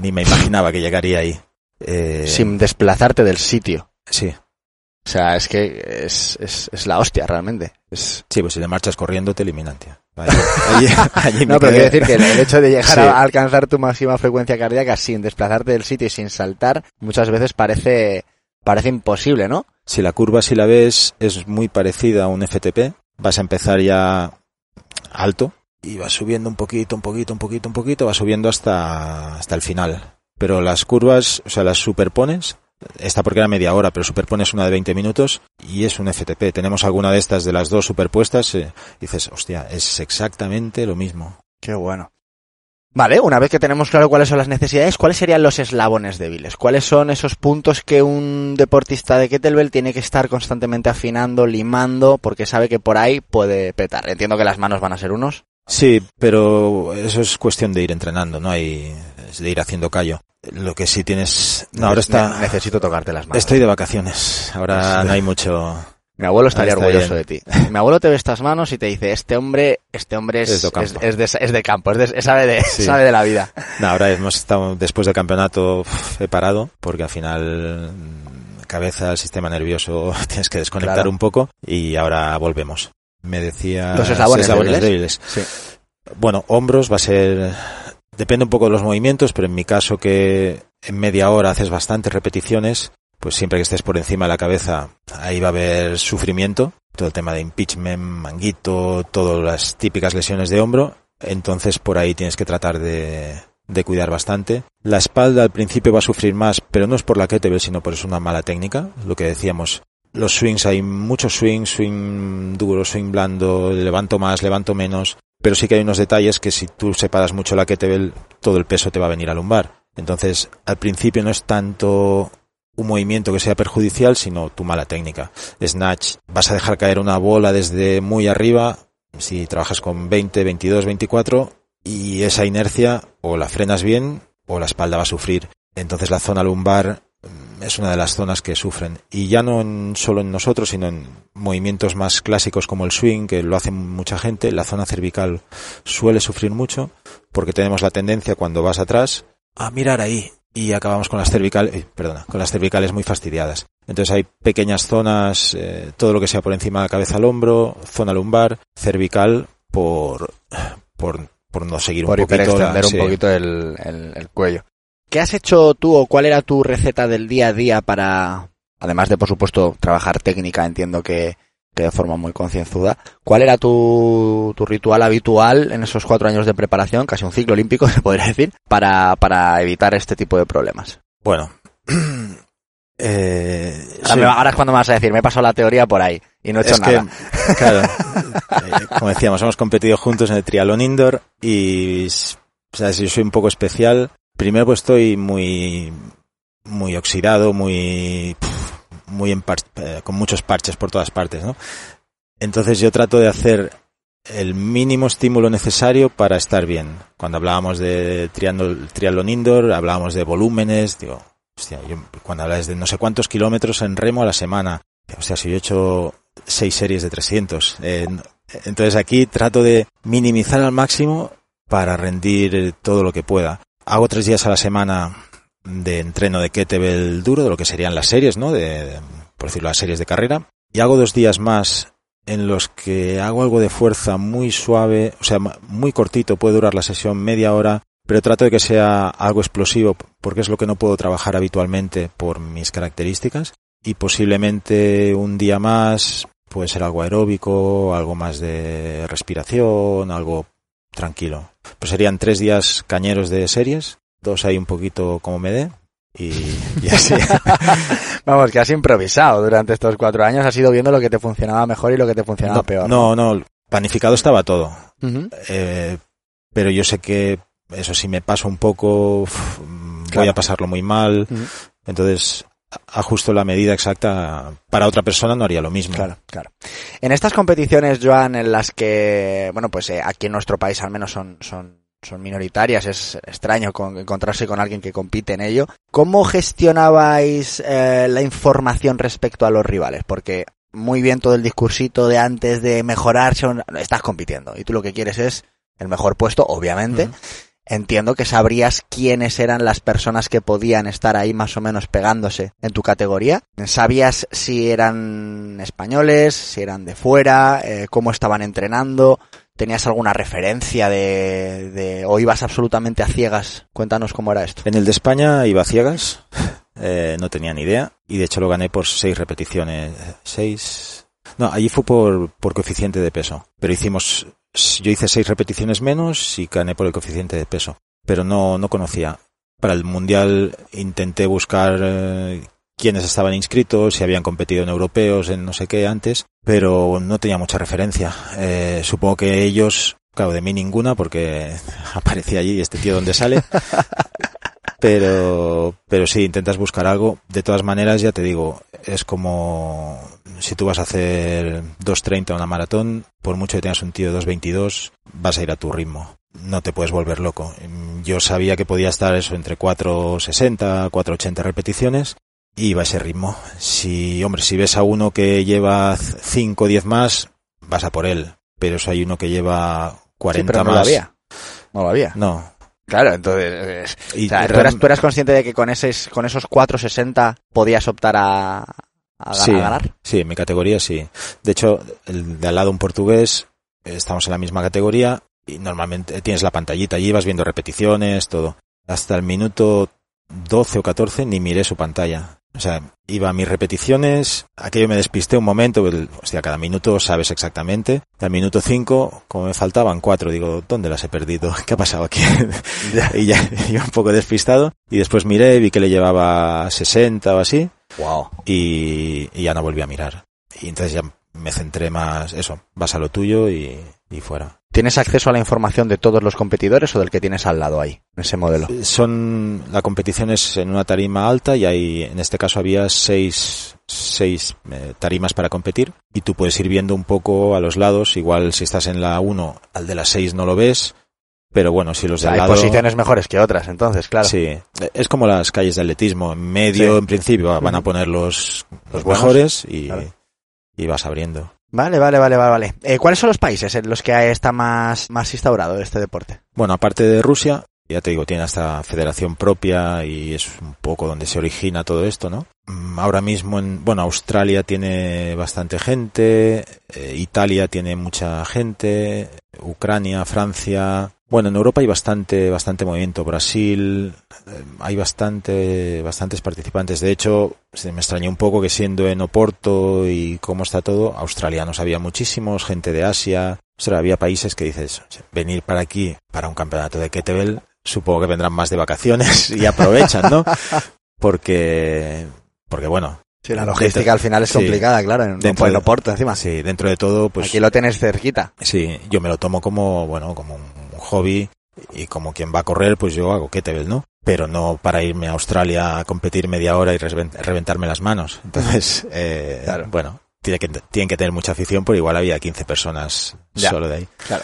Ni me imaginaba que llegaría ahí. Eh... Sin desplazarte del sitio. Sí. O sea, es que es, es, es la hostia realmente. Es... Sí, pues si te marchas corriendo te eliminan, tío. Allí, allí, allí no, pero quiero decir que el hecho de llegar sí. a alcanzar tu máxima frecuencia cardíaca sin desplazarte del sitio y sin saltar, muchas veces parece, parece imposible, ¿no? Si la curva, si la ves, es muy parecida a un FTP, vas a empezar ya alto y vas subiendo un poquito, un poquito, un poquito, un poquito, vas subiendo hasta, hasta el final. Pero las curvas, o sea, las superpones, esta porque era media hora, pero superpones una de 20 minutos y es un FTP. Tenemos alguna de estas de las dos superpuestas eh, dices, hostia, es exactamente lo mismo. Qué bueno. Vale, una vez que tenemos claro cuáles son las necesidades, ¿cuáles serían los eslabones débiles? ¿Cuáles son esos puntos que un deportista de kettlebell tiene que estar constantemente afinando, limando, porque sabe que por ahí puede petar? Entiendo que las manos van a ser unos. Sí, pero eso es cuestión de ir entrenando, no hay es de ir haciendo callo. Lo que sí tienes, no, ahora está. Necesito tocarte las manos. Estoy de vacaciones. Ahora sí. no hay mucho. Mi abuelo estaría está orgulloso bien. de ti. Mi abuelo te ve estas manos y te dice, este hombre, este hombre es, es, de, es, es, de, es de, campo, es de, sabe, de, sí. sabe de la vida. No, ahora hemos estado, después del campeonato, he parado, porque al final, cabeza, sistema nervioso, tienes que desconectar claro. un poco y ahora volvemos. Me decía... Los eslabones, eslabones débiles. débiles. Sí. Bueno, hombros va a ser Depende un poco de los movimientos, pero en mi caso que en media hora haces bastantes repeticiones, pues siempre que estés por encima de la cabeza, ahí va a haber sufrimiento, todo el tema de impeachment, manguito, todas las típicas lesiones de hombro, entonces por ahí tienes que tratar de, de cuidar bastante. La espalda al principio va a sufrir más, pero no es por la kettlebell, sino por es una mala técnica, lo que decíamos. Los swings, hay muchos swings, swing duro, swing blando, levanto más, levanto menos, pero sí que hay unos detalles que si tú separas mucho la kettlebell, todo el peso te va a venir a lumbar. Entonces, al principio no es tanto un movimiento que sea perjudicial, sino tu mala técnica. Snatch, vas a dejar caer una bola desde muy arriba, si trabajas con 20, 22, 24, y esa inercia o la frenas bien o la espalda va a sufrir. Entonces la zona lumbar es una de las zonas que sufren. Y ya no en, solo en nosotros, sino en movimientos más clásicos como el swing, que lo hace mucha gente, la zona cervical suele sufrir mucho, porque tenemos la tendencia cuando vas atrás a mirar ahí y acabamos con las cervicales, eh, perdona, con las cervicales muy fastidiadas. Entonces hay pequeñas zonas, eh, todo lo que sea por encima de la cabeza al hombro, zona lumbar, cervical, por, por, por no seguir por un poquito. la, un sí. poquito el, el, el cuello. ¿Qué has hecho tú o cuál era tu receta del día a día para, además de por supuesto trabajar técnica, entiendo que, que de forma muy concienzuda, cuál era tu, tu, ritual habitual en esos cuatro años de preparación, casi un ciclo olímpico se podría decir, para, para evitar este tipo de problemas? Bueno. Eh, ahora, sí. me, ahora, es cuando me vas a decir, me he pasado la teoría por ahí y no he hecho es nada. Que, claro, eh, como decíamos, hemos competido juntos en el triatlón indoor y, o sea, si yo soy un poco especial, primero pues estoy muy muy oxidado, muy muy eh, con muchos parches por todas partes, ¿no? Entonces yo trato de hacer el mínimo estímulo necesario para estar bien. Cuando hablábamos de triatlón indoor, hablábamos de volúmenes, digo, yo, cuando hablas de no sé cuántos kilómetros en remo a la semana, o sea, si yo he hecho seis series de 300, eh, entonces aquí trato de minimizar al máximo para rendir todo lo que pueda. Hago tres días a la semana de entreno de kettlebell duro, de lo que serían las series, ¿no? De, de, por decirlo, las series de carrera. Y hago dos días más en los que hago algo de fuerza muy suave, o sea, muy cortito, puede durar la sesión media hora, pero trato de que sea algo explosivo, porque es lo que no puedo trabajar habitualmente por mis características. Y posiblemente un día más puede ser algo aeróbico, algo más de respiración, algo tranquilo. Pues serían tres días cañeros de series, dos ahí un poquito como me dé, y, y, así. Vamos, que has improvisado durante estos cuatro años, has ido viendo lo que te funcionaba mejor y lo que te funcionaba no, peor. No, no, planificado estaba todo. Uh -huh. eh, pero yo sé que eso si me paso un poco, uf, claro. voy a pasarlo muy mal. Uh -huh. Entonces, ajusto la medida exacta. Para otra persona no haría lo mismo. Claro, claro. En estas competiciones, Joan, en las que, bueno, pues eh, aquí en nuestro país al menos son, son, son minoritarias, es extraño con, encontrarse con alguien que compite en ello. ¿Cómo gestionabais eh, la información respecto a los rivales? Porque muy bien todo el discursito de antes de mejorar, estás compitiendo y tú lo que quieres es el mejor puesto, obviamente. Entiendo que sabrías quiénes eran las personas que podían estar ahí más o menos pegándose en tu categoría. ¿Sabías si eran españoles, si eran de fuera, eh, cómo estaban entrenando? ¿Tenías alguna referencia de, de, o ibas absolutamente a ciegas? Cuéntanos cómo era esto. En el de España iba a ciegas, eh, no tenía ni idea y de hecho lo gané por seis repeticiones, seis. No, allí fue por, por coeficiente de peso, pero hicimos yo hice seis repeticiones menos y gané por el coeficiente de peso, pero no, no conocía. Para el mundial intenté buscar eh, quiénes estaban inscritos, si habían competido en europeos, en no sé qué antes, pero no tenía mucha referencia. Eh, supongo que ellos, claro, de mí ninguna, porque aparecía allí este tío donde sale. pero, pero sí, intentas buscar algo. De todas maneras, ya te digo, es como si tú vas a hacer 2.30 una maratón, por mucho que tengas un tío de 2.22, vas a ir a tu ritmo. No te puedes volver loco. Yo sabía que podía estar eso entre 4.60, 4.80 repeticiones y iba a ese ritmo. Si, hombre, si ves a uno que lleva 5 o 10 más, vas a por él. Pero si hay uno que lleva 40 no más. Lo había. No lo había. No, Claro, entonces, y o sea, ¿tú, eras, tú, eras, consciente de que con, ese, con esos 4.60 podías optar a, a, sí, a, ganar? Sí, en mi categoría sí. De hecho, el de al lado un portugués, estamos en la misma categoría y normalmente tienes la pantallita allí, vas viendo repeticiones, todo. Hasta el minuto 12 o 14 ni miré su pantalla. O sea, iba a mis repeticiones, aquello me despisté un momento, el, hostia, cada minuto sabes exactamente. Al minuto 5, como me faltaban cuatro, digo, ¿dónde las he perdido? ¿Qué ha pasado aquí? y ya iba un poco despistado. Y después miré, vi que le llevaba 60 o así. Wow. Y, y ya no volví a mirar. Y entonces ya me centré más, eso, vas a lo tuyo y, y fuera. ¿Tienes acceso a la información de todos los competidores o del que tienes al lado ahí, en ese modelo? Son, la competición es en una tarima alta y hay, en este caso había seis, seis eh, tarimas para competir y tú puedes ir viendo un poco a los lados, igual si estás en la 1, al de las 6 no lo ves, pero bueno, si los de o sea, hay posiciones mejores que otras, entonces, claro. Sí, es como las calles de atletismo, en medio Sí. en principio van a poner los, los, Los buenos, mejores y, claro. y vas abriendo. Vale, vale, vale, vale, vale. Eh, ¿Cuáles son los países en los que está más, más instaurado este deporte? Bueno, aparte de Rusia, ya te digo, tiene hasta federación propia y es un poco donde se origina todo esto, ¿no? Mm, Ahora mismo, en, bueno, Australia tiene bastante gente, eh, Italia tiene mucha gente, Ucrania, Francia. Bueno, en Europa hay bastante, bastante movimiento. Brasil, eh, hay bastante, bastantes participantes. De hecho, se me extrañó un poco que siendo en Oporto y cómo está todo, australianos había muchísimos, gente de Asia. O sea, había países que dices, venir para aquí para un campeonato de kettlebell, supongo que vendrán más de vacaciones y aprovechan, ¿no? Porque, porque bueno. Sí, la logística al final es Sí. complicada, claro, en, Dentro en Oporto encima. Sí, dentro de todo, pues Aquí lo tienes cerquita. sí, yo me lo tomo como, bueno, como un hobby y como quien va a correr, pues yo hago kettlebell, ¿no? Pero no para irme a Australia a competir media hora y reven- reventarme las manos. Entonces, eh, Claro. bueno, tiene que, tienen que tener mucha afición, pero igual había 15 personas Ya. solo de ahí. Claro.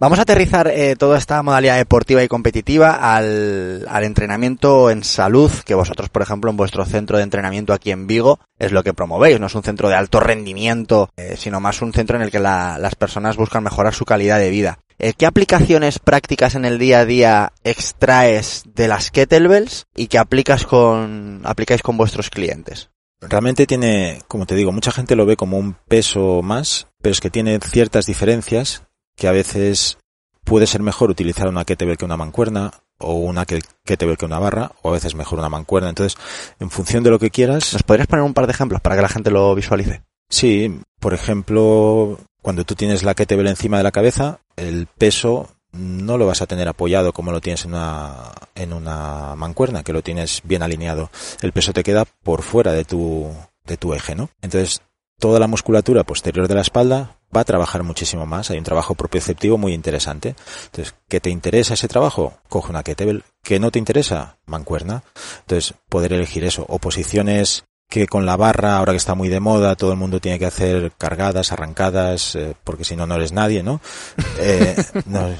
Vamos a aterrizar eh, toda esta modalidad deportiva y competitiva al, al entrenamiento en salud, que vosotros, por ejemplo, en vuestro centro de entrenamiento aquí en Vigo, es lo que promovéis. No es un centro de alto rendimiento, eh, sino más un centro en el que la- las personas buscan mejorar su calidad de vida. Eh, ¿Qué aplicaciones prácticas en el día a día extraes de las kettlebells y que aplicas con, aplicáis con vuestros clientes? Realmente tiene, como te digo, mucha gente lo ve como un peso más, pero es que tiene ciertas diferencias que a veces puede ser mejor utilizar una kettlebell que una mancuerna o una que- kettlebell que una barra o a veces mejor una mancuerna. Entonces, en función de lo que quieras, ¿Nos podrías poner un par de ejemplos para que la gente lo visualice? sí, por ejemplo, cuando tú tienes la kettlebell encima de la cabeza, el peso no lo vas a tener apoyado como lo tienes en una, en una mancuerna, que lo tienes bien alineado. El peso te queda por fuera de tu, de tu eje, ¿no? Entonces, toda la musculatura posterior de la espalda va a trabajar muchísimo más. Hay un trabajo propioceptivo muy interesante. Entonces, ¿qué te interesa ese trabajo? Coge una kettlebell ¿Que no te interesa? Mancuerna. Entonces, poder elegir eso. O posiciones que con la barra, ahora que está muy de moda, todo el mundo tiene que hacer cargadas, arrancadas, eh, porque si no, no eres nadie, ¿no? Eh, no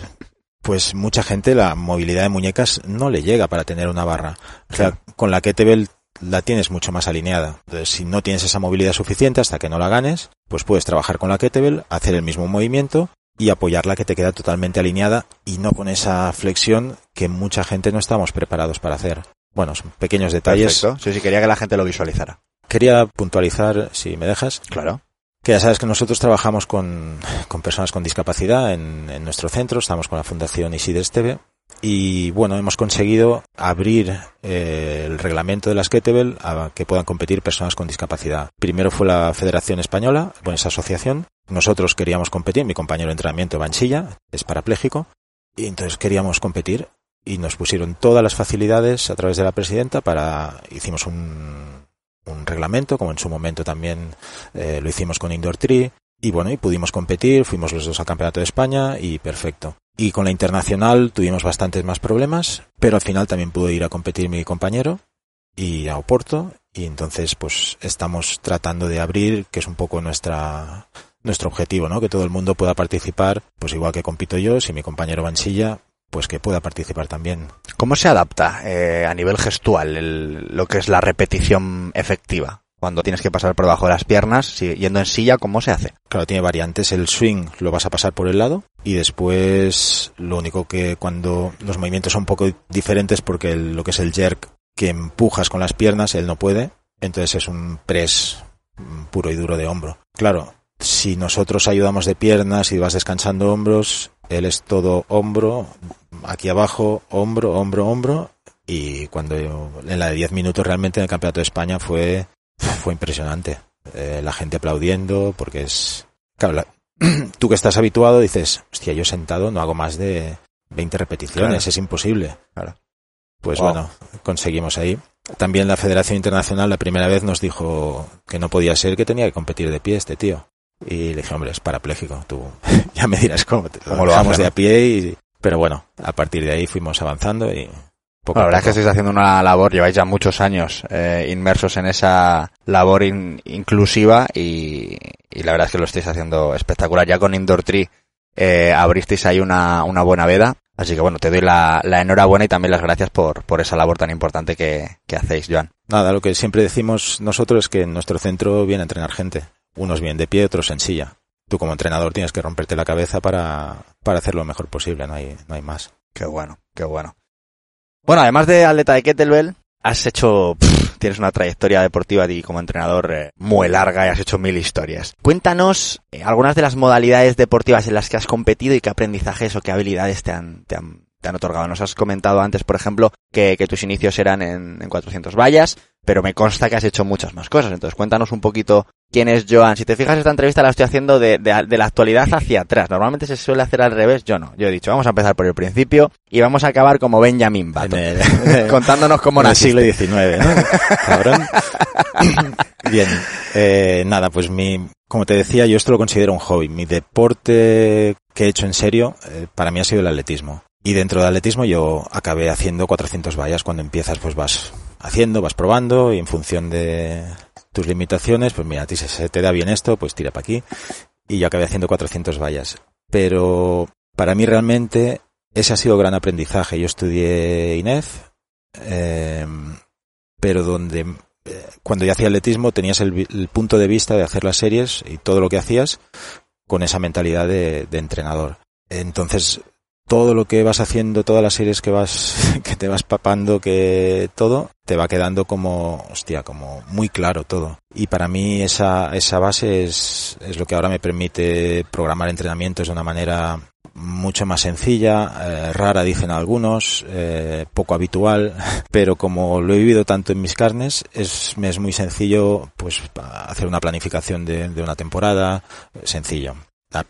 pues mucha gente la movilidad de muñecas no le llega para tener una barra. O sea, con la kettlebell la tienes mucho más alineada. Entonces, si no tienes esa movilidad suficiente hasta que no la ganes, pues puedes trabajar con la kettlebell, hacer el mismo movimiento y apoyarla que te queda totalmente alineada y no con esa flexión que mucha gente no estamos preparados para hacer. Bueno, son pequeños detalles. Perfecto. Sí, sí, quería que la gente lo visualizara. Quería puntualizar, si me dejas. Claro. Que ya sabes que nosotros trabajamos con, con personas con discapacidad en, en, nuestro centro, estamos con la Fundación Isidre Esteve y bueno, hemos conseguido abrir eh, el reglamento de las kettlebell a que puedan competir personas con discapacidad. Primero fue la Federación Española, bueno, esa asociación. Nosotros queríamos competir, mi compañero de entrenamiento Banchilla es parapléjico y entonces queríamos competir y nos pusieron todas las facilidades a través de la presidenta para hicimos un un reglamento, como en su momento también eh, lo hicimos con Indoor Tree. Y bueno, y pudimos competir, fuimos los dos al Campeonato de España y perfecto. Y con la internacional tuvimos bastantes más problemas, pero al final también pudo ir a competir mi compañero y a Oporto. Y entonces pues estamos tratando de abrir, que es un poco nuestra, nuestro objetivo, ¿no? Que todo el mundo pueda participar, pues igual que compito yo, si mi compañero Banchilla, pues que pueda participar también. ¿Cómo se adapta eh, a nivel gestual el, lo que es la repetición efectiva? Cuando tienes que pasar por debajo de las piernas, si, yendo en silla, ¿cómo se hace? Claro, tiene variantes. El swing lo vas a pasar por el lado y después lo único que cuando los movimientos son un poco diferentes porque el, lo que es el jerk que empujas con las piernas, él no puede. Entonces es un press puro y duro de hombro. Claro, si nosotros ayudamos de piernas y vas descansando hombros, él es todo hombro, aquí abajo, hombro, hombro, hombro. Y cuando en la de 10 minutos realmente en el Campeonato de España fue, fue impresionante. Eh, la gente aplaudiendo porque es... Claro, la, tú que estás habituado dices, hostia, yo sentado no hago más de 20 repeticiones, claro. es imposible. Claro. Pues wow. bueno, conseguimos ahí. También la Federación Internacional la primera vez nos dijo que no podía ser que tenía que competir de pie este tío. Y le dije, hombre, es parapléjico, tú ya me dirás cómo, te, ¿Cómo lo dejamos de a pie. Y, pero bueno, a partir de ahí fuimos avanzando y poco bueno, la verdad es que estáis haciendo una labor, lleváis ya muchos años eh, inmersos en esa labor in, inclusiva y, y, la verdad es que lo estáis haciendo espectacular. Ya con Indoor Tree eh, abristeis ahí una, una buena veda. Así que bueno, te doy la, la enhorabuena y también las gracias por, por esa labor tan importante que, que hacéis, Joan. Nada, lo que siempre decimos nosotros es que en nuestro centro viene a entrenar gente unos bien de pie, otros en silla. Tú como entrenador tienes que romperte la cabeza para, para hacer lo mejor posible, no hay, no hay más. Qué bueno, qué bueno. Bueno, además de atleta de kettlebell, has hecho, pff, tienes una trayectoria deportiva y como entrenador eh, muy larga y has hecho mil historias. Cuéntanos eh, algunas de las modalidades deportivas en las que has competido y qué aprendizajes o qué habilidades te han, te han, te han otorgado. Nos has comentado antes, por ejemplo, que, tus inicios eran en, en 400 vallas, pero me consta que has hecho muchas más cosas. Entonces cuéntanos un poquito quién es Joan. Si te fijas, esta entrevista la estoy haciendo de, de, de, la actualidad hacia atrás. Normalmente se suele hacer al revés, yo no. Yo he dicho, vamos a empezar por el principio y vamos a acabar como Benjamin Button, el, contándonos cómo en el siglo XIX, ¿no? Cabrón. Bien, eh, nada, pues mi, como te decía, yo esto lo considero un hobby. Mi deporte que he hecho en serio, eh, para mí ha sido el atletismo. Y dentro del atletismo yo acabé haciendo 400 vallas. Cuando empiezas, pues vas haciendo, vas probando y en función de tus limitaciones, pues mira, si se te da bien esto, pues tira para aquí. Y yo acabé haciendo 400 vallas. Pero para mí realmente ese ha sido gran aprendizaje. Yo estudié INEF, eh, pero donde eh, cuando yo hacía atletismo tenías el, el, punto de vista de hacer las series y todo lo que hacías con esa mentalidad de, de entrenador. Entonces todo lo que vas haciendo, todas las series que vas, que te vas papando, que todo, te va quedando como, hostia, como muy claro todo. Y para mí esa, esa base es, es lo que ahora me permite programar entrenamientos de una manera mucho más sencilla, eh, rara dicen algunos, eh, poco habitual, pero como lo he vivido tanto en mis carnes, es, me es muy sencillo pues hacer una planificación de, de una temporada, sencillo.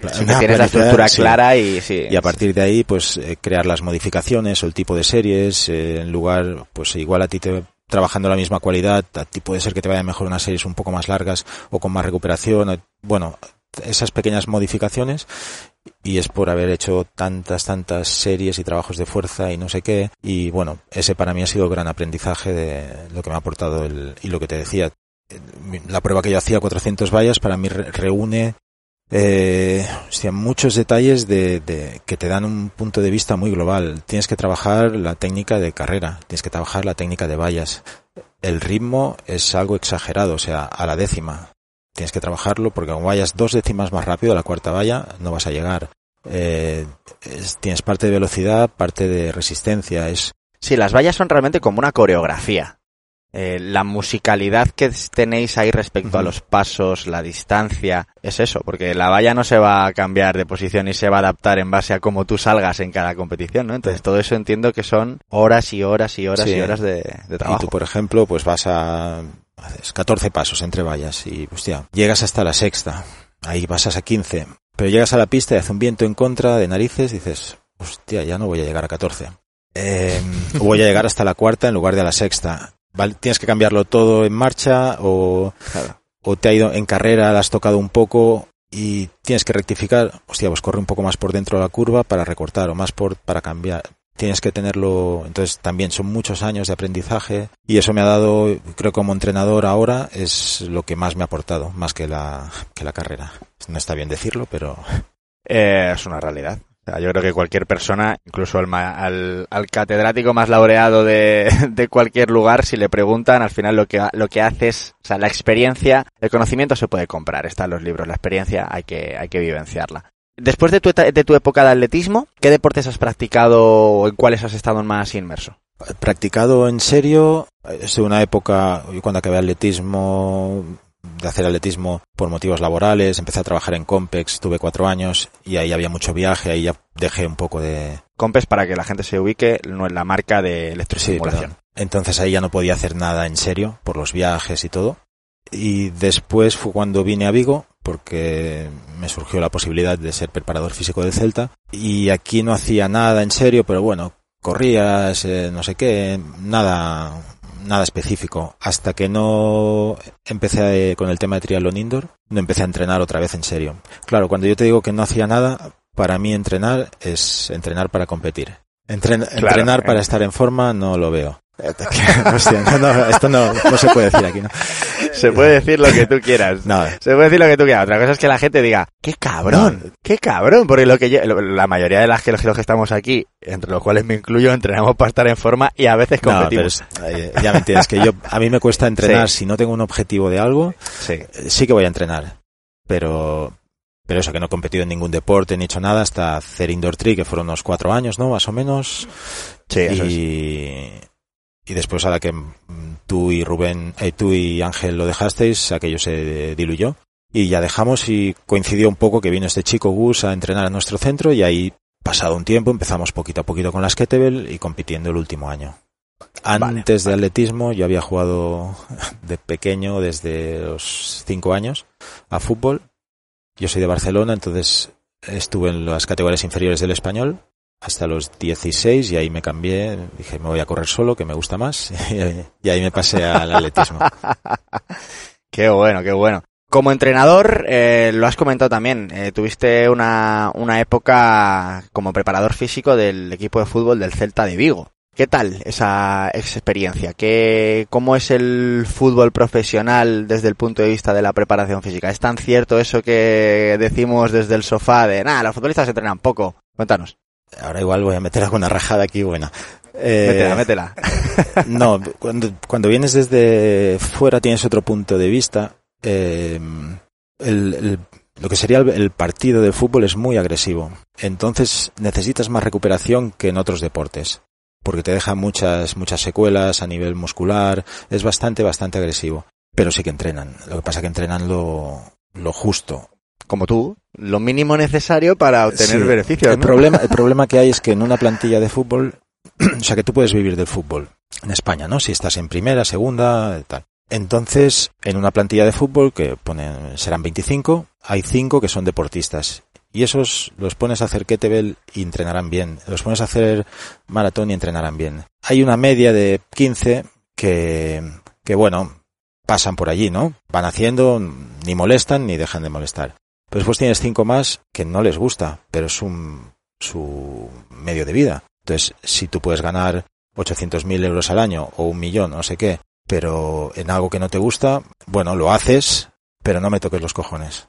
La, si una tienes la estructura sí. clara y sí. Y a partir de ahí, pues eh, crear las modificaciones o el tipo de series, eh, en lugar, pues igual a ti te trabajando la misma cualidad, a ti puede ser que te vayan mejor unas series un poco más largas o con más recuperación. Bueno, esas pequeñas modificaciones y es por haber hecho tantas, tantas series y trabajos de fuerza y no sé qué. Y bueno, ese para mí ha sido gran aprendizaje de lo que me ha aportado el, y lo que te decía. La prueba que yo hacía, 400 vallas, para mí reúne eh, muchos detalles de, de, que te dan un punto de vista muy global. Tienes que trabajar la técnica de carrera, tienes que trabajar la técnica de vallas. El ritmo es algo exagerado, o sea, a la décima. Tienes que trabajarlo porque como vayas dos décimas más rápido a la cuarta valla, no vas a llegar. Eh, tienes parte de velocidad, parte de resistencia. Es... Sí, las vallas son realmente como una coreografía. Eh, la musicalidad que tenéis ahí respecto a los pasos, la distancia, es eso, porque la valla no se va a cambiar de posición y se va a adaptar en base a cómo tú salgas en cada competición, ¿no? Entonces todo eso entiendo que son horas y horas y horas y horas de, trabajo. Y tú, por ejemplo, pues vas a haces 14 pasos entre vallas y, hostia, llegas hasta la sexta, ahí pasas a 15, pero llegas a la pista y hace un viento en contra de narices y dices, hostia, ya no voy a llegar a 14. Eh, voy a llegar hasta la cuarta en lugar de a la sexta tienes que cambiarlo todo en marcha o, o te ha ido en carrera, la has tocado un poco y tienes que rectificar, hostia, pues corre un poco más por dentro de la curva para recortar o más por, para cambiar. Tienes que tenerlo, entonces también son muchos años de aprendizaje y eso me ha dado, creo como entrenador ahora, es lo que más me ha aportado, más que la, que la carrera. No está bien decirlo, pero... Eh, es una realidad yo creo que cualquier persona, incluso al, al, catedrático más laureado de, de, cualquier lugar, si le preguntan, al final lo que, lo que hace es, o sea, la experiencia, el conocimiento se puede comprar, está en los libros, la experiencia hay que, hay que vivenciarla. Después de tu, de tu época de atletismo, ¿qué deportes has practicado o en cuáles has estado más inmerso? Practicado en serio, es una época, cuando acabé atletismo, de hacer atletismo por motivos laborales, empecé a trabajar en Compex, tuve cuatro años y ahí había mucho viaje, ahí ya dejé un poco de... Compex, para que la gente se ubique, no es la marca de electroestimulación. Entonces ahí ya no podía hacer nada en serio por los viajes y todo. Y después fue cuando vine a Vigo, porque me surgió la posibilidad de ser preparador físico del Celta. Y aquí no hacía nada en serio, pero bueno, corrías, eh, no sé qué, nada, nada específico. Hasta que no empecé con el tema de triatlón indoor, no empecé a entrenar otra vez en serio. Claro, cuando yo te digo que no hacía nada, para mí entrenar es entrenar para competir. entrenar para estar en forma no lo veo. esto no, se puede decir aquí, ¿no? Se puede decir lo que tú quieras. Se puede decir lo que tú quieras. Otra cosa es que la gente diga, qué cabrón, qué cabrón. Porque lo que la mayoría de las que los que estamos aquí, entre los cuales me incluyo, entrenamos para estar en forma y a veces competimos. Eh, ya me entiendes, que yo, a mí me cuesta entrenar si no tengo un objetivo de algo, sí. Eh, sí que voy a entrenar. Pero, pero eso, que no he competido en ningún deporte ni hecho nada hasta hacer indoor tree, que fueron unos cuatro años, ¿no? Más o menos. Sí, y, y después a la que tú y Rubén, eh, tú y Ángel lo dejasteis, aquello se diluyó. Y ya dejamos y coincidió un poco que vino este chico Gus a entrenar a nuestro centro y ahí, pasado un tiempo, empezamos poquito a poquito con las kettlebell y compitiendo el último año. Antes de atletismo yo había jugado de pequeño, desde los cinco años, a fútbol. Yo soy de Barcelona, entonces estuve en las categorías inferiores del español hasta los 16 y ahí me cambié, dije me voy a correr solo, que me gusta más, y ahí me pasé al atletismo. qué bueno, qué bueno. Como entrenador, eh, lo has comentado también, eh, tuviste una, una época como preparador físico del equipo de fútbol del Celta de Vigo. ¿Qué tal esa, experiencia? ¿Qué, ¿Cómo es el fútbol profesional desde el punto de vista de la preparación física? ¿Es tan cierto eso que decimos desde el sofá de, nada, los futbolistas entrenan poco? Cuéntanos. Ahora igual voy a meter alguna rajada aquí buena. Eh, métela, métela. no, cuando, cuando vienes desde fuera tienes otro punto de vista. Eh, el, lo que sería el, partido de fútbol es muy agresivo. Entonces necesitas más recuperación que en otros deportes. Porque te deja muchas, muchas secuelas a nivel muscular. Es bastante, bastante agresivo. Pero sí que entrenan. Lo que pasa es que entrenan lo, lo justo como tú, lo mínimo necesario para obtener beneficios. El, problema, el problema que hay es que en una plantilla de fútbol, o sea que tú puedes vivir del fútbol en España, ¿no? Si estás en primera, segunda, tal. Entonces, en una plantilla de fútbol que ponen, serán 25, hay 5 que son deportistas. Y esos los pones a hacer kettlebell y entrenarán bien. Los pones a hacer maratón y entrenarán bien. Hay una media de 15 que, que bueno, pasan por allí, ¿no? Van haciendo, ni molestan ni dejan de molestar. Pero después tienes cinco más que no les gusta, pero es un, su medio de vida. Entonces, si tú puedes ganar 800.000 euros al año o un millón, no sé qué, pero en algo que no te gusta, bueno, lo haces, pero no me toques los cojones.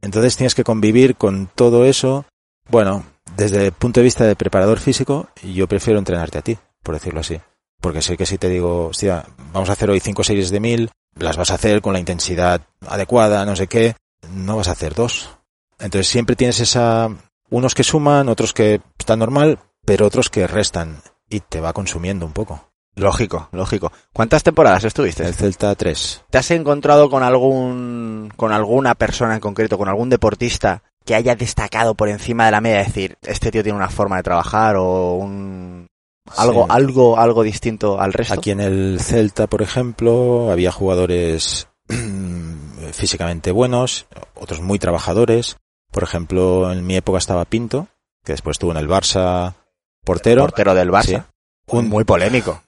Entonces tienes que convivir con todo eso. Bueno, desde el punto de vista de preparador físico, yo prefiero entrenarte a ti, por decirlo así. Porque sé que si te digo, hostia, vamos a hacer hoy cinco series de mil, las vas a hacer con la intensidad adecuada, no sé qué, no vas a hacer dos. Entonces siempre tienes esa, unos que suman, otros que están normal, pero otros que restan y te va consumiendo un poco. Lógico, lógico. ¿Cuántas temporadas estuviste? El Celta 3. ¿Te has encontrado con algún con alguna persona en concreto, con algún deportista que haya destacado por encima de la media, decir, este tío tiene una forma de trabajar o un algo Sí. algo algo distinto al resto? Aquí en el Celta, por ejemplo, había jugadores físicamente buenos, otros muy trabajadores. Por ejemplo, en mi época estaba Pinto, que después estuvo en el Barça portero. portero del Barça. Sí. Un- Muy polémico.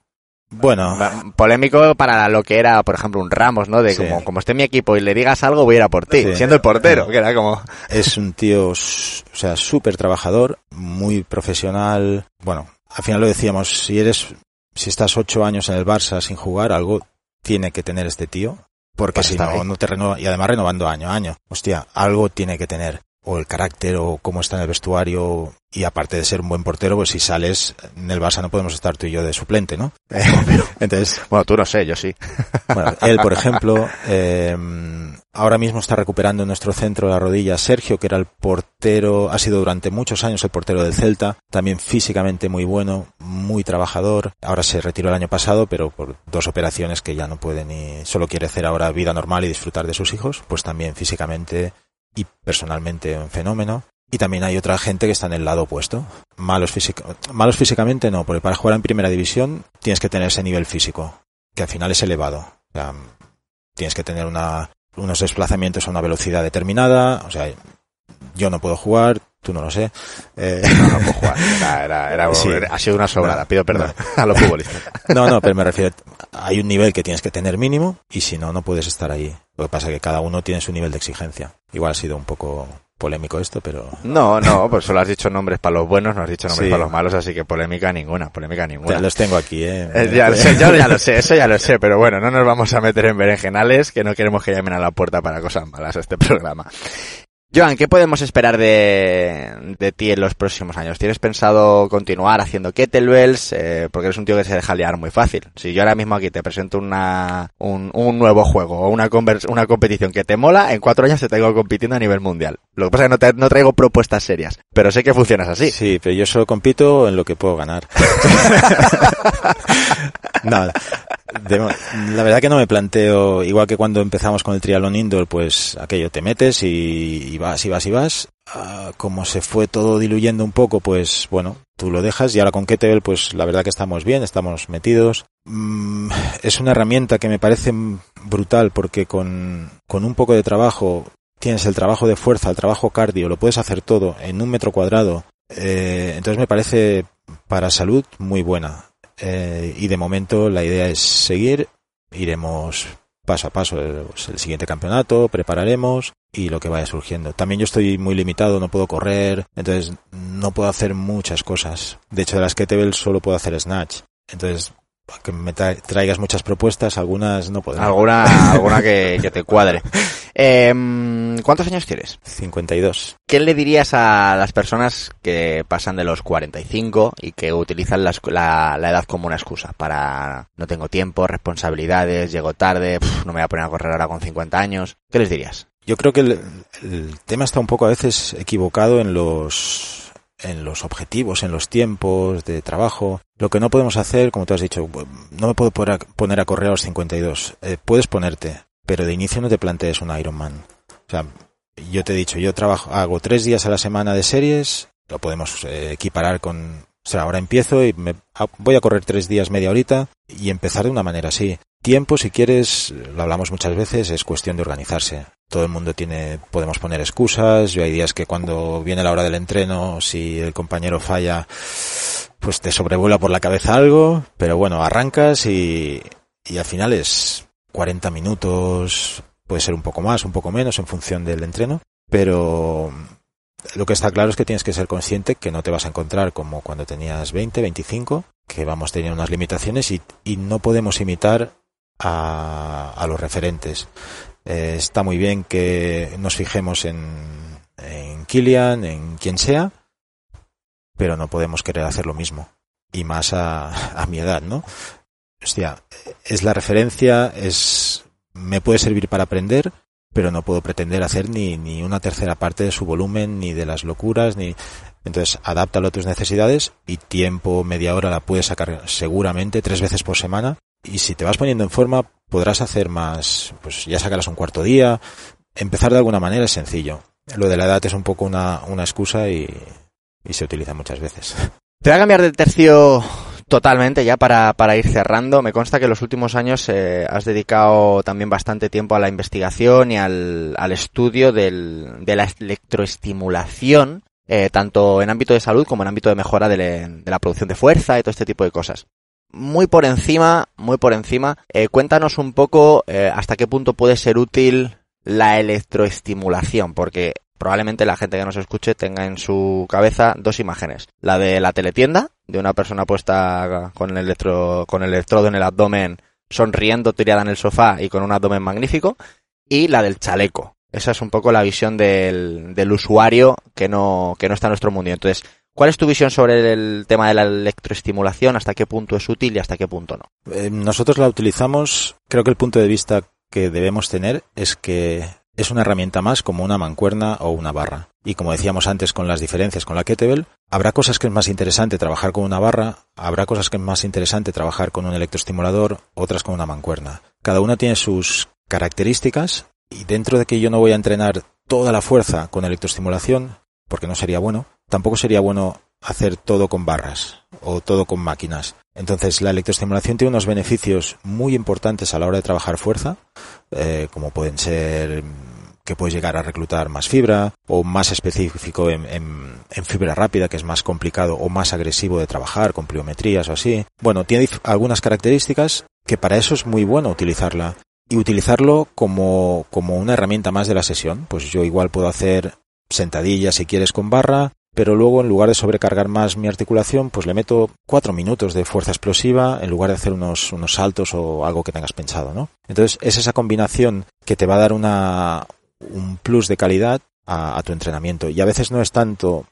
Bueno, Polémico para lo que era, por ejemplo, un Ramos, ¿no? De Sí. como, como esté mi equipo y le digas algo, voy a ir a por ti. Sí. Siendo el portero, que era como... es un tío, o sea, súper trabajador, muy profesional. Bueno, al final lo decíamos, si eres, si estás ocho años en el Barça sin jugar, algo tiene que tener este tío. Porque si no, ahí. no te renueva, y además renovando año a año. Hostia, algo tiene que tener. O el carácter, o cómo está en el vestuario. Y aparte de ser un buen portero, pues si sales en el Barça no podemos estar tú y yo de suplente, ¿no? Entonces, Bueno, tú no sé, yo sí. bueno, él, por ejemplo, eh, ahora mismo está recuperando en nuestro centro la rodilla Sergio, que era el portero, ha sido durante muchos años el portero del Celta, también físicamente muy bueno, muy trabajador. Ahora se retiró el año pasado, pero por dos operaciones que ya no puede ni, solo quiere hacer ahora vida normal y disfrutar de sus hijos, pues también físicamente y personalmente un fenómeno. Y también hay otra gente que está en el lado opuesto. Malos, física- malos físicamente no, porque para jugar en primera división tienes que tener ese nivel físico, que al final es elevado. Tienes que tener una, unos desplazamientos a una velocidad determinada. O sea, yo no puedo jugar, tú no lo sé. Eh, No, no puedo jugar. Era, era, era- Sí. ha sido una sobrada, pido perdón a los futbolistas. no, no, pero me refiero, hay un nivel que tienes que tener mínimo y si no, no puedes estar ahí. Lo que pasa es que cada uno tiene su nivel de exigencia. Igual ha sido un poco polémico esto, pero No, no, pues solo has dicho nombres para los buenos, no has dicho nombres Sí. para los malos, así que polémica ninguna, polémica ninguna. ya los tengo aquí, ¿eh? Eh, ya lo sé, yo ya lo sé, eso ya lo sé, pero bueno, no nos vamos a meter en berenjenales, que no queremos que llamen a la puerta para cosas malas a este programa. Joan, ¿qué podemos esperar de, de ti en los próximos años? ¿Tienes pensado continuar haciendo kettlebells? Eh, porque eres un tío que se deja liar muy fácil. Si yo ahora mismo aquí te presento una, un, un nuevo juego o una, convers- una competición que te mola, en cuatro años te tengo compitiendo a nivel mundial. Lo que pasa es que no, te- no traigo propuestas serias, pero sé que funcionas así. Sí, pero yo solo compito en lo que puedo ganar. no, de mo- la verdad que no me planteo, igual que cuando empezamos con el triatlón indoor, pues aquello te metes y, y vas y vas y vas. Ah, como se fue todo diluyendo un poco, pues bueno, tú lo dejas y ahora con Kettlebell, pues la verdad que estamos bien, estamos metidos. Mm, es una herramienta que me parece brutal porque con, con un poco de trabajo tienes el trabajo de fuerza, el trabajo cardio, lo puedes hacer todo en un metro cuadrado. Eh, entonces me parece para salud muy buena. Eh, y de momento la idea es seguir, iremos paso a paso el, pues, el siguiente campeonato, prepararemos y lo que vaya surgiendo. También yo estoy muy limitado, no puedo correr, entonces no puedo hacer muchas cosas. De hecho, de las kettlebell solo puedo hacer snatch. Entonces, que me tra- traigas muchas propuestas, algunas no podré. Alguna, alguna que, que te cuadre. Em, ¿Cuántos años tienes? 52. ¿Qué le dirías a las personas que pasan de los 45 y que utilizan la, la- la edad como una excusa para no tengo tiempo, responsabilidades, llego tarde, pf, no me voy a poner a correr ahora con 50 años? ¿Qué les dirías? Yo creo que el, el tema está un poco a veces equivocado en los en los objetivos, en los tiempos de trabajo. Lo que no podemos hacer, como tú has dicho, no me puedo poner a, poner a correr a los 52. Eh, puedes ponerte, pero de inicio no te plantees un Ironman. O sea, yo te he dicho, yo trabajo, hago tres días a la semana de series, lo podemos eh, equiparar con, o sea, ahora empiezo y me, a- voy a correr tres días media horita y empezar de una manera así. Tiempo, si quieres, lo hablamos muchas veces, es cuestión de organizarse. Todo el mundo tiene, podemos poner excusas. Yo hay días que cuando viene la hora del entreno, si el compañero falla, pues te sobrevuela por la cabeza algo, pero bueno, arrancas y, y al final es 40 minutos, puede ser un poco más, un poco menos en función del entreno. pero lo que está claro es que tienes que ser consciente que no te vas a encontrar como cuando tenías 20, 25, que vamos teniendo unas limitaciones y, y no podemos imitar a, a los referentes. Eh, está muy bien que nos fijemos en, en Kilian, en quien sea, pero no podemos querer hacer lo mismo. Y más a, a mi edad, ¿no? Hostia, es la referencia, es, me puede servir para aprender, pero no puedo pretender hacer ni, ni una tercera parte de su volumen, ni de las locuras, ni... Entonces, adáptalo a tus necesidades y tiempo, media hora la puedes sacar seguramente tres veces por semana. Y si te vas poniendo en forma, podrás hacer más, pues ya sacarás un cuarto día. Empezar de alguna manera es sencillo. Lo de la edad es un poco una, una excusa y, y se utiliza muchas veces. Te voy a cambiar de tercio totalmente ya para, para ir cerrando. Me consta que en los últimos años eh, has dedicado también bastante tiempo a la investigación y al, al estudio del, de la electroestimulación, eh, tanto en ámbito de salud como en ámbito de mejora de, de la producción de fuerza y todo este tipo de cosas. Muy por encima, muy por encima, eh, cuéntanos un poco eh, hasta qué punto puede ser útil la electroestimulación, porque probablemente la gente que nos escuche tenga en su cabeza dos imágenes. La de la teletienda, de una persona puesta con el, electro, con el electrodo en el abdomen, sonriendo, tirada en el sofá y con un abdomen magnífico, y la del chaleco. Esa es un poco la visión del, del usuario que no, que no está en nuestro mundo. Entonces, ¿cuál es tu visión sobre el tema de la electroestimulación? ¿Hasta qué punto es útil y hasta qué punto no? Eh, nosotros la utilizamos, creo que el punto de vista que debemos tener es que es una herramienta más como una mancuerna o una barra. Y como decíamos antes con las diferencias con la kettlebell, habrá cosas que es más interesante trabajar con una barra, habrá cosas que es más interesante trabajar con un electroestimulador, otras con una mancuerna. Cada una tiene sus características y dentro de que yo no voy a entrenar toda la fuerza con electroestimulación, porque no sería bueno, tampoco sería bueno hacer todo con barras o todo con máquinas. Entonces, la electroestimulación tiene unos beneficios muy importantes a la hora de trabajar fuerza, eh, como pueden ser que puedes llegar a reclutar más fibra o más específico en, en, en fibra rápida, que es más complicado o más agresivo de trabajar con pliometrías o así. Bueno, tiene algunas características que para eso es muy bueno utilizarla y utilizarlo como, como una herramienta más de la sesión. Pues yo igual puedo hacer sentadillas si quieres con barra, pero luego en lugar de sobrecargar más mi articulación, pues le meto cuatro minutos de fuerza explosiva en lugar de hacer unos, unos saltos o algo que tengas pensado, ¿no? Entonces es esa combinación que te va a dar una, un plus de calidad a, tu entrenamiento. Y a veces no es tanto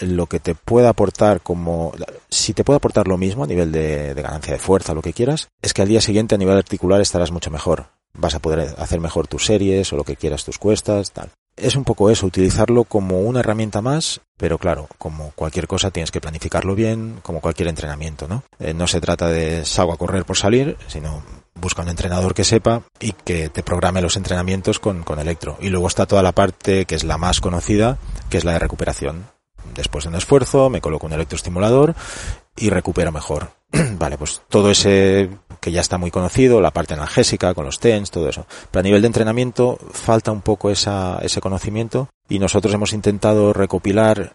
lo que te pueda aportar como si te puede aportar lo mismo a nivel de, de ganancia de fuerza, lo que quieras, es que al día siguiente a nivel articular estarás mucho mejor. Vas a poder hacer mejor tus series o lo que quieras, tus cuestas, tal. Es un poco eso, utilizarlo como una herramienta más, pero claro, como cualquier cosa tienes que planificarlo bien, como cualquier entrenamiento, ¿no? Eh, no se trata de salgo a correr por salir, sino busca un entrenador que sepa y que te programe los entrenamientos con, con electro. Y luego está toda la parte que es la más conocida, que es la de recuperación. Después de un esfuerzo, me coloco un electroestimulador y recupero mejor. vale, pues todo ese que ya está muy conocido, la parte analgésica con los TENS, todo eso. Pero a nivel de entrenamiento falta un poco esa, ese conocimiento y nosotros hemos intentado recopilar,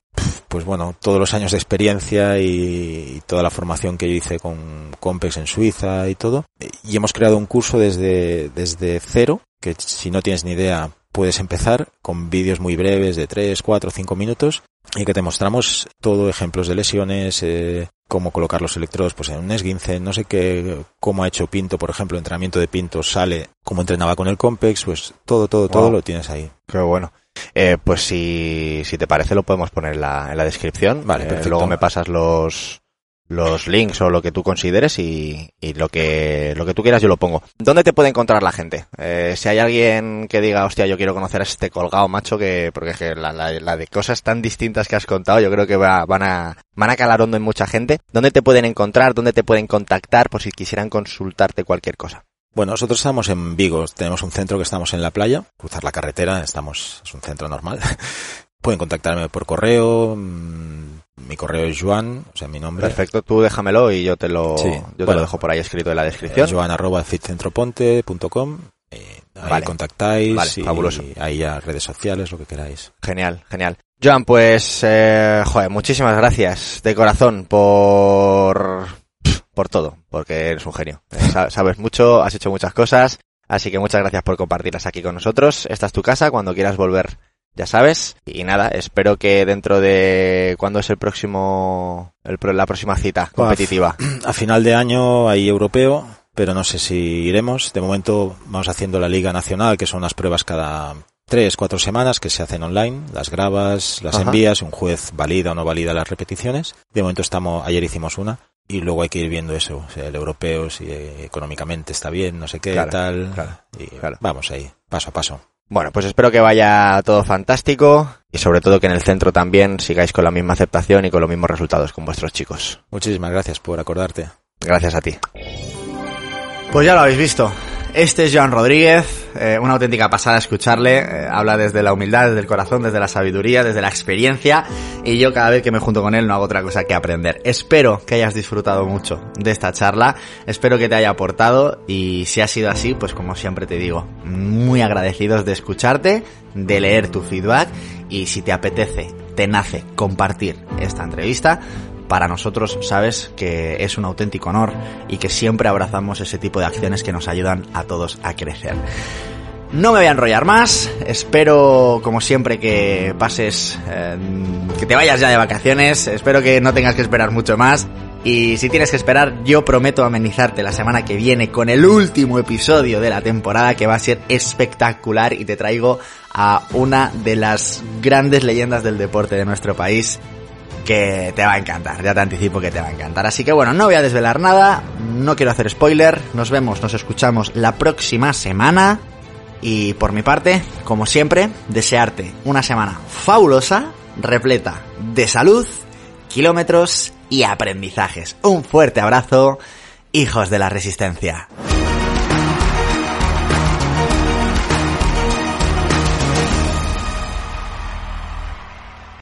pues bueno, todos los años de experiencia y, y toda la formación que yo hice con Compex en Suiza y todo. Y hemos creado un curso desde, desde cero, que si no tienes ni idea puedes empezar con vídeos muy breves de 3, 4, 5 minutos y que te mostramos todo ejemplos de lesiones, eh, cómo colocar los electrodos pues en un esguince, no sé qué, cómo ha hecho Pinto, por ejemplo, entrenamiento de Pinto sale, cómo entrenaba con el Compex, pues todo, todo, todo lo tienes ahí. Qué bueno. Eh, pues si, si te parece lo podemos poner en la, en la descripción. Vale, Eh, luego me pasas los, los links o lo que tú consideres y, y lo que lo que tú quieras yo lo pongo. ¿Dónde te puede encontrar la gente? Eh, si hay alguien que diga, hostia, yo quiero conocer a este colgado macho, que porque es que la, la- la de cosas tan distintas que has contado, yo creo que va- van a van a calar hondo en mucha gente. ¿Dónde te pueden encontrar? ¿Dónde te pueden contactar por si quisieran consultarte cualquier cosa? Bueno, nosotros estamos en Vigo, tenemos un centro que estamos en la playa, cruzar la carretera, estamos, es un centro normal. Pueden contactarme por correo, mm, mi correo es Joan, o sea, mi nombre. Perfecto, tú déjamelo y yo te lo Sí, yo te lo dejo por ahí escrito en la descripción. Eh, Joan arroba fitcentroponte.com. Eh, ahí Vale. contactáis Vale, y fabuloso. ahí ya redes sociales, lo que queráis. Genial, genial. Joan, pues, eh, joder, muchísimas gracias de corazón por, por todo, porque eres un genio. Eh, sa- Sabes mucho, has hecho muchas cosas, así que muchas gracias por compartirlas aquí con nosotros. Esta es tu casa, cuando quieras volver ya sabes. Y nada, espero que dentro de... ¿Cuándo es el próximo... El, la próxima cita competitiva? A final de año hay europeo, pero no sé si iremos. De momento vamos haciendo la Liga Nacional, que son unas pruebas cada tres, cuatro semanas que se hacen online, las grabas, las envías, un juez valida o no valida las repeticiones. De momento estamos, ayer hicimos una y luego hay que ir viendo eso, o sea, el europeo si económicamente está bien, no sé qué, tal. y vamos ahí, paso a paso. Bueno, pues espero que vaya todo fantástico y sobre todo que en el centro también sigáis con la misma aceptación y con los mismos resultados con vuestros chicos. Muchísimas gracias por acordarte. Gracias a ti. Pues ya lo habéis visto. Este es Joan Rodríguez, eh, una auténtica pasada escucharle, eh, habla desde la humildad, desde el corazón, desde la sabiduría, desde la experiencia y yo cada vez que me junto con él no hago otra cosa que aprender. Espero que hayas disfrutado mucho de esta charla, espero que te haya aportado y si ha sido así, pues como siempre te digo, muy agradecidos de escucharte, de leer tu feedback y si te apetece, te nace compartir esta entrevista, para nosotros sabes que es un auténtico honor y que siempre abrazamos ese tipo de acciones que nos ayudan a todos a crecer. No me voy a enrollar más, espero como siempre que pases, eh, que te vayas ya de vacaciones, espero que no tengas que esperar mucho más. Y si tienes que esperar yo prometo amenizarte la semana que viene con el último episodio de la temporada que va a ser espectacular y te traigo a una de las grandes leyendas del deporte de nuestro país que te va a encantar, ya te anticipo que te va a encantar. Así que bueno, no voy a desvelar nada, no quiero hacer spoiler, nos vemos, nos escuchamos la próxima semana y por mi parte, como siempre, desearte una semana fabulosa, repleta de salud, kilómetros y aprendizajes. Un fuerte abrazo, hijos de la resistencia.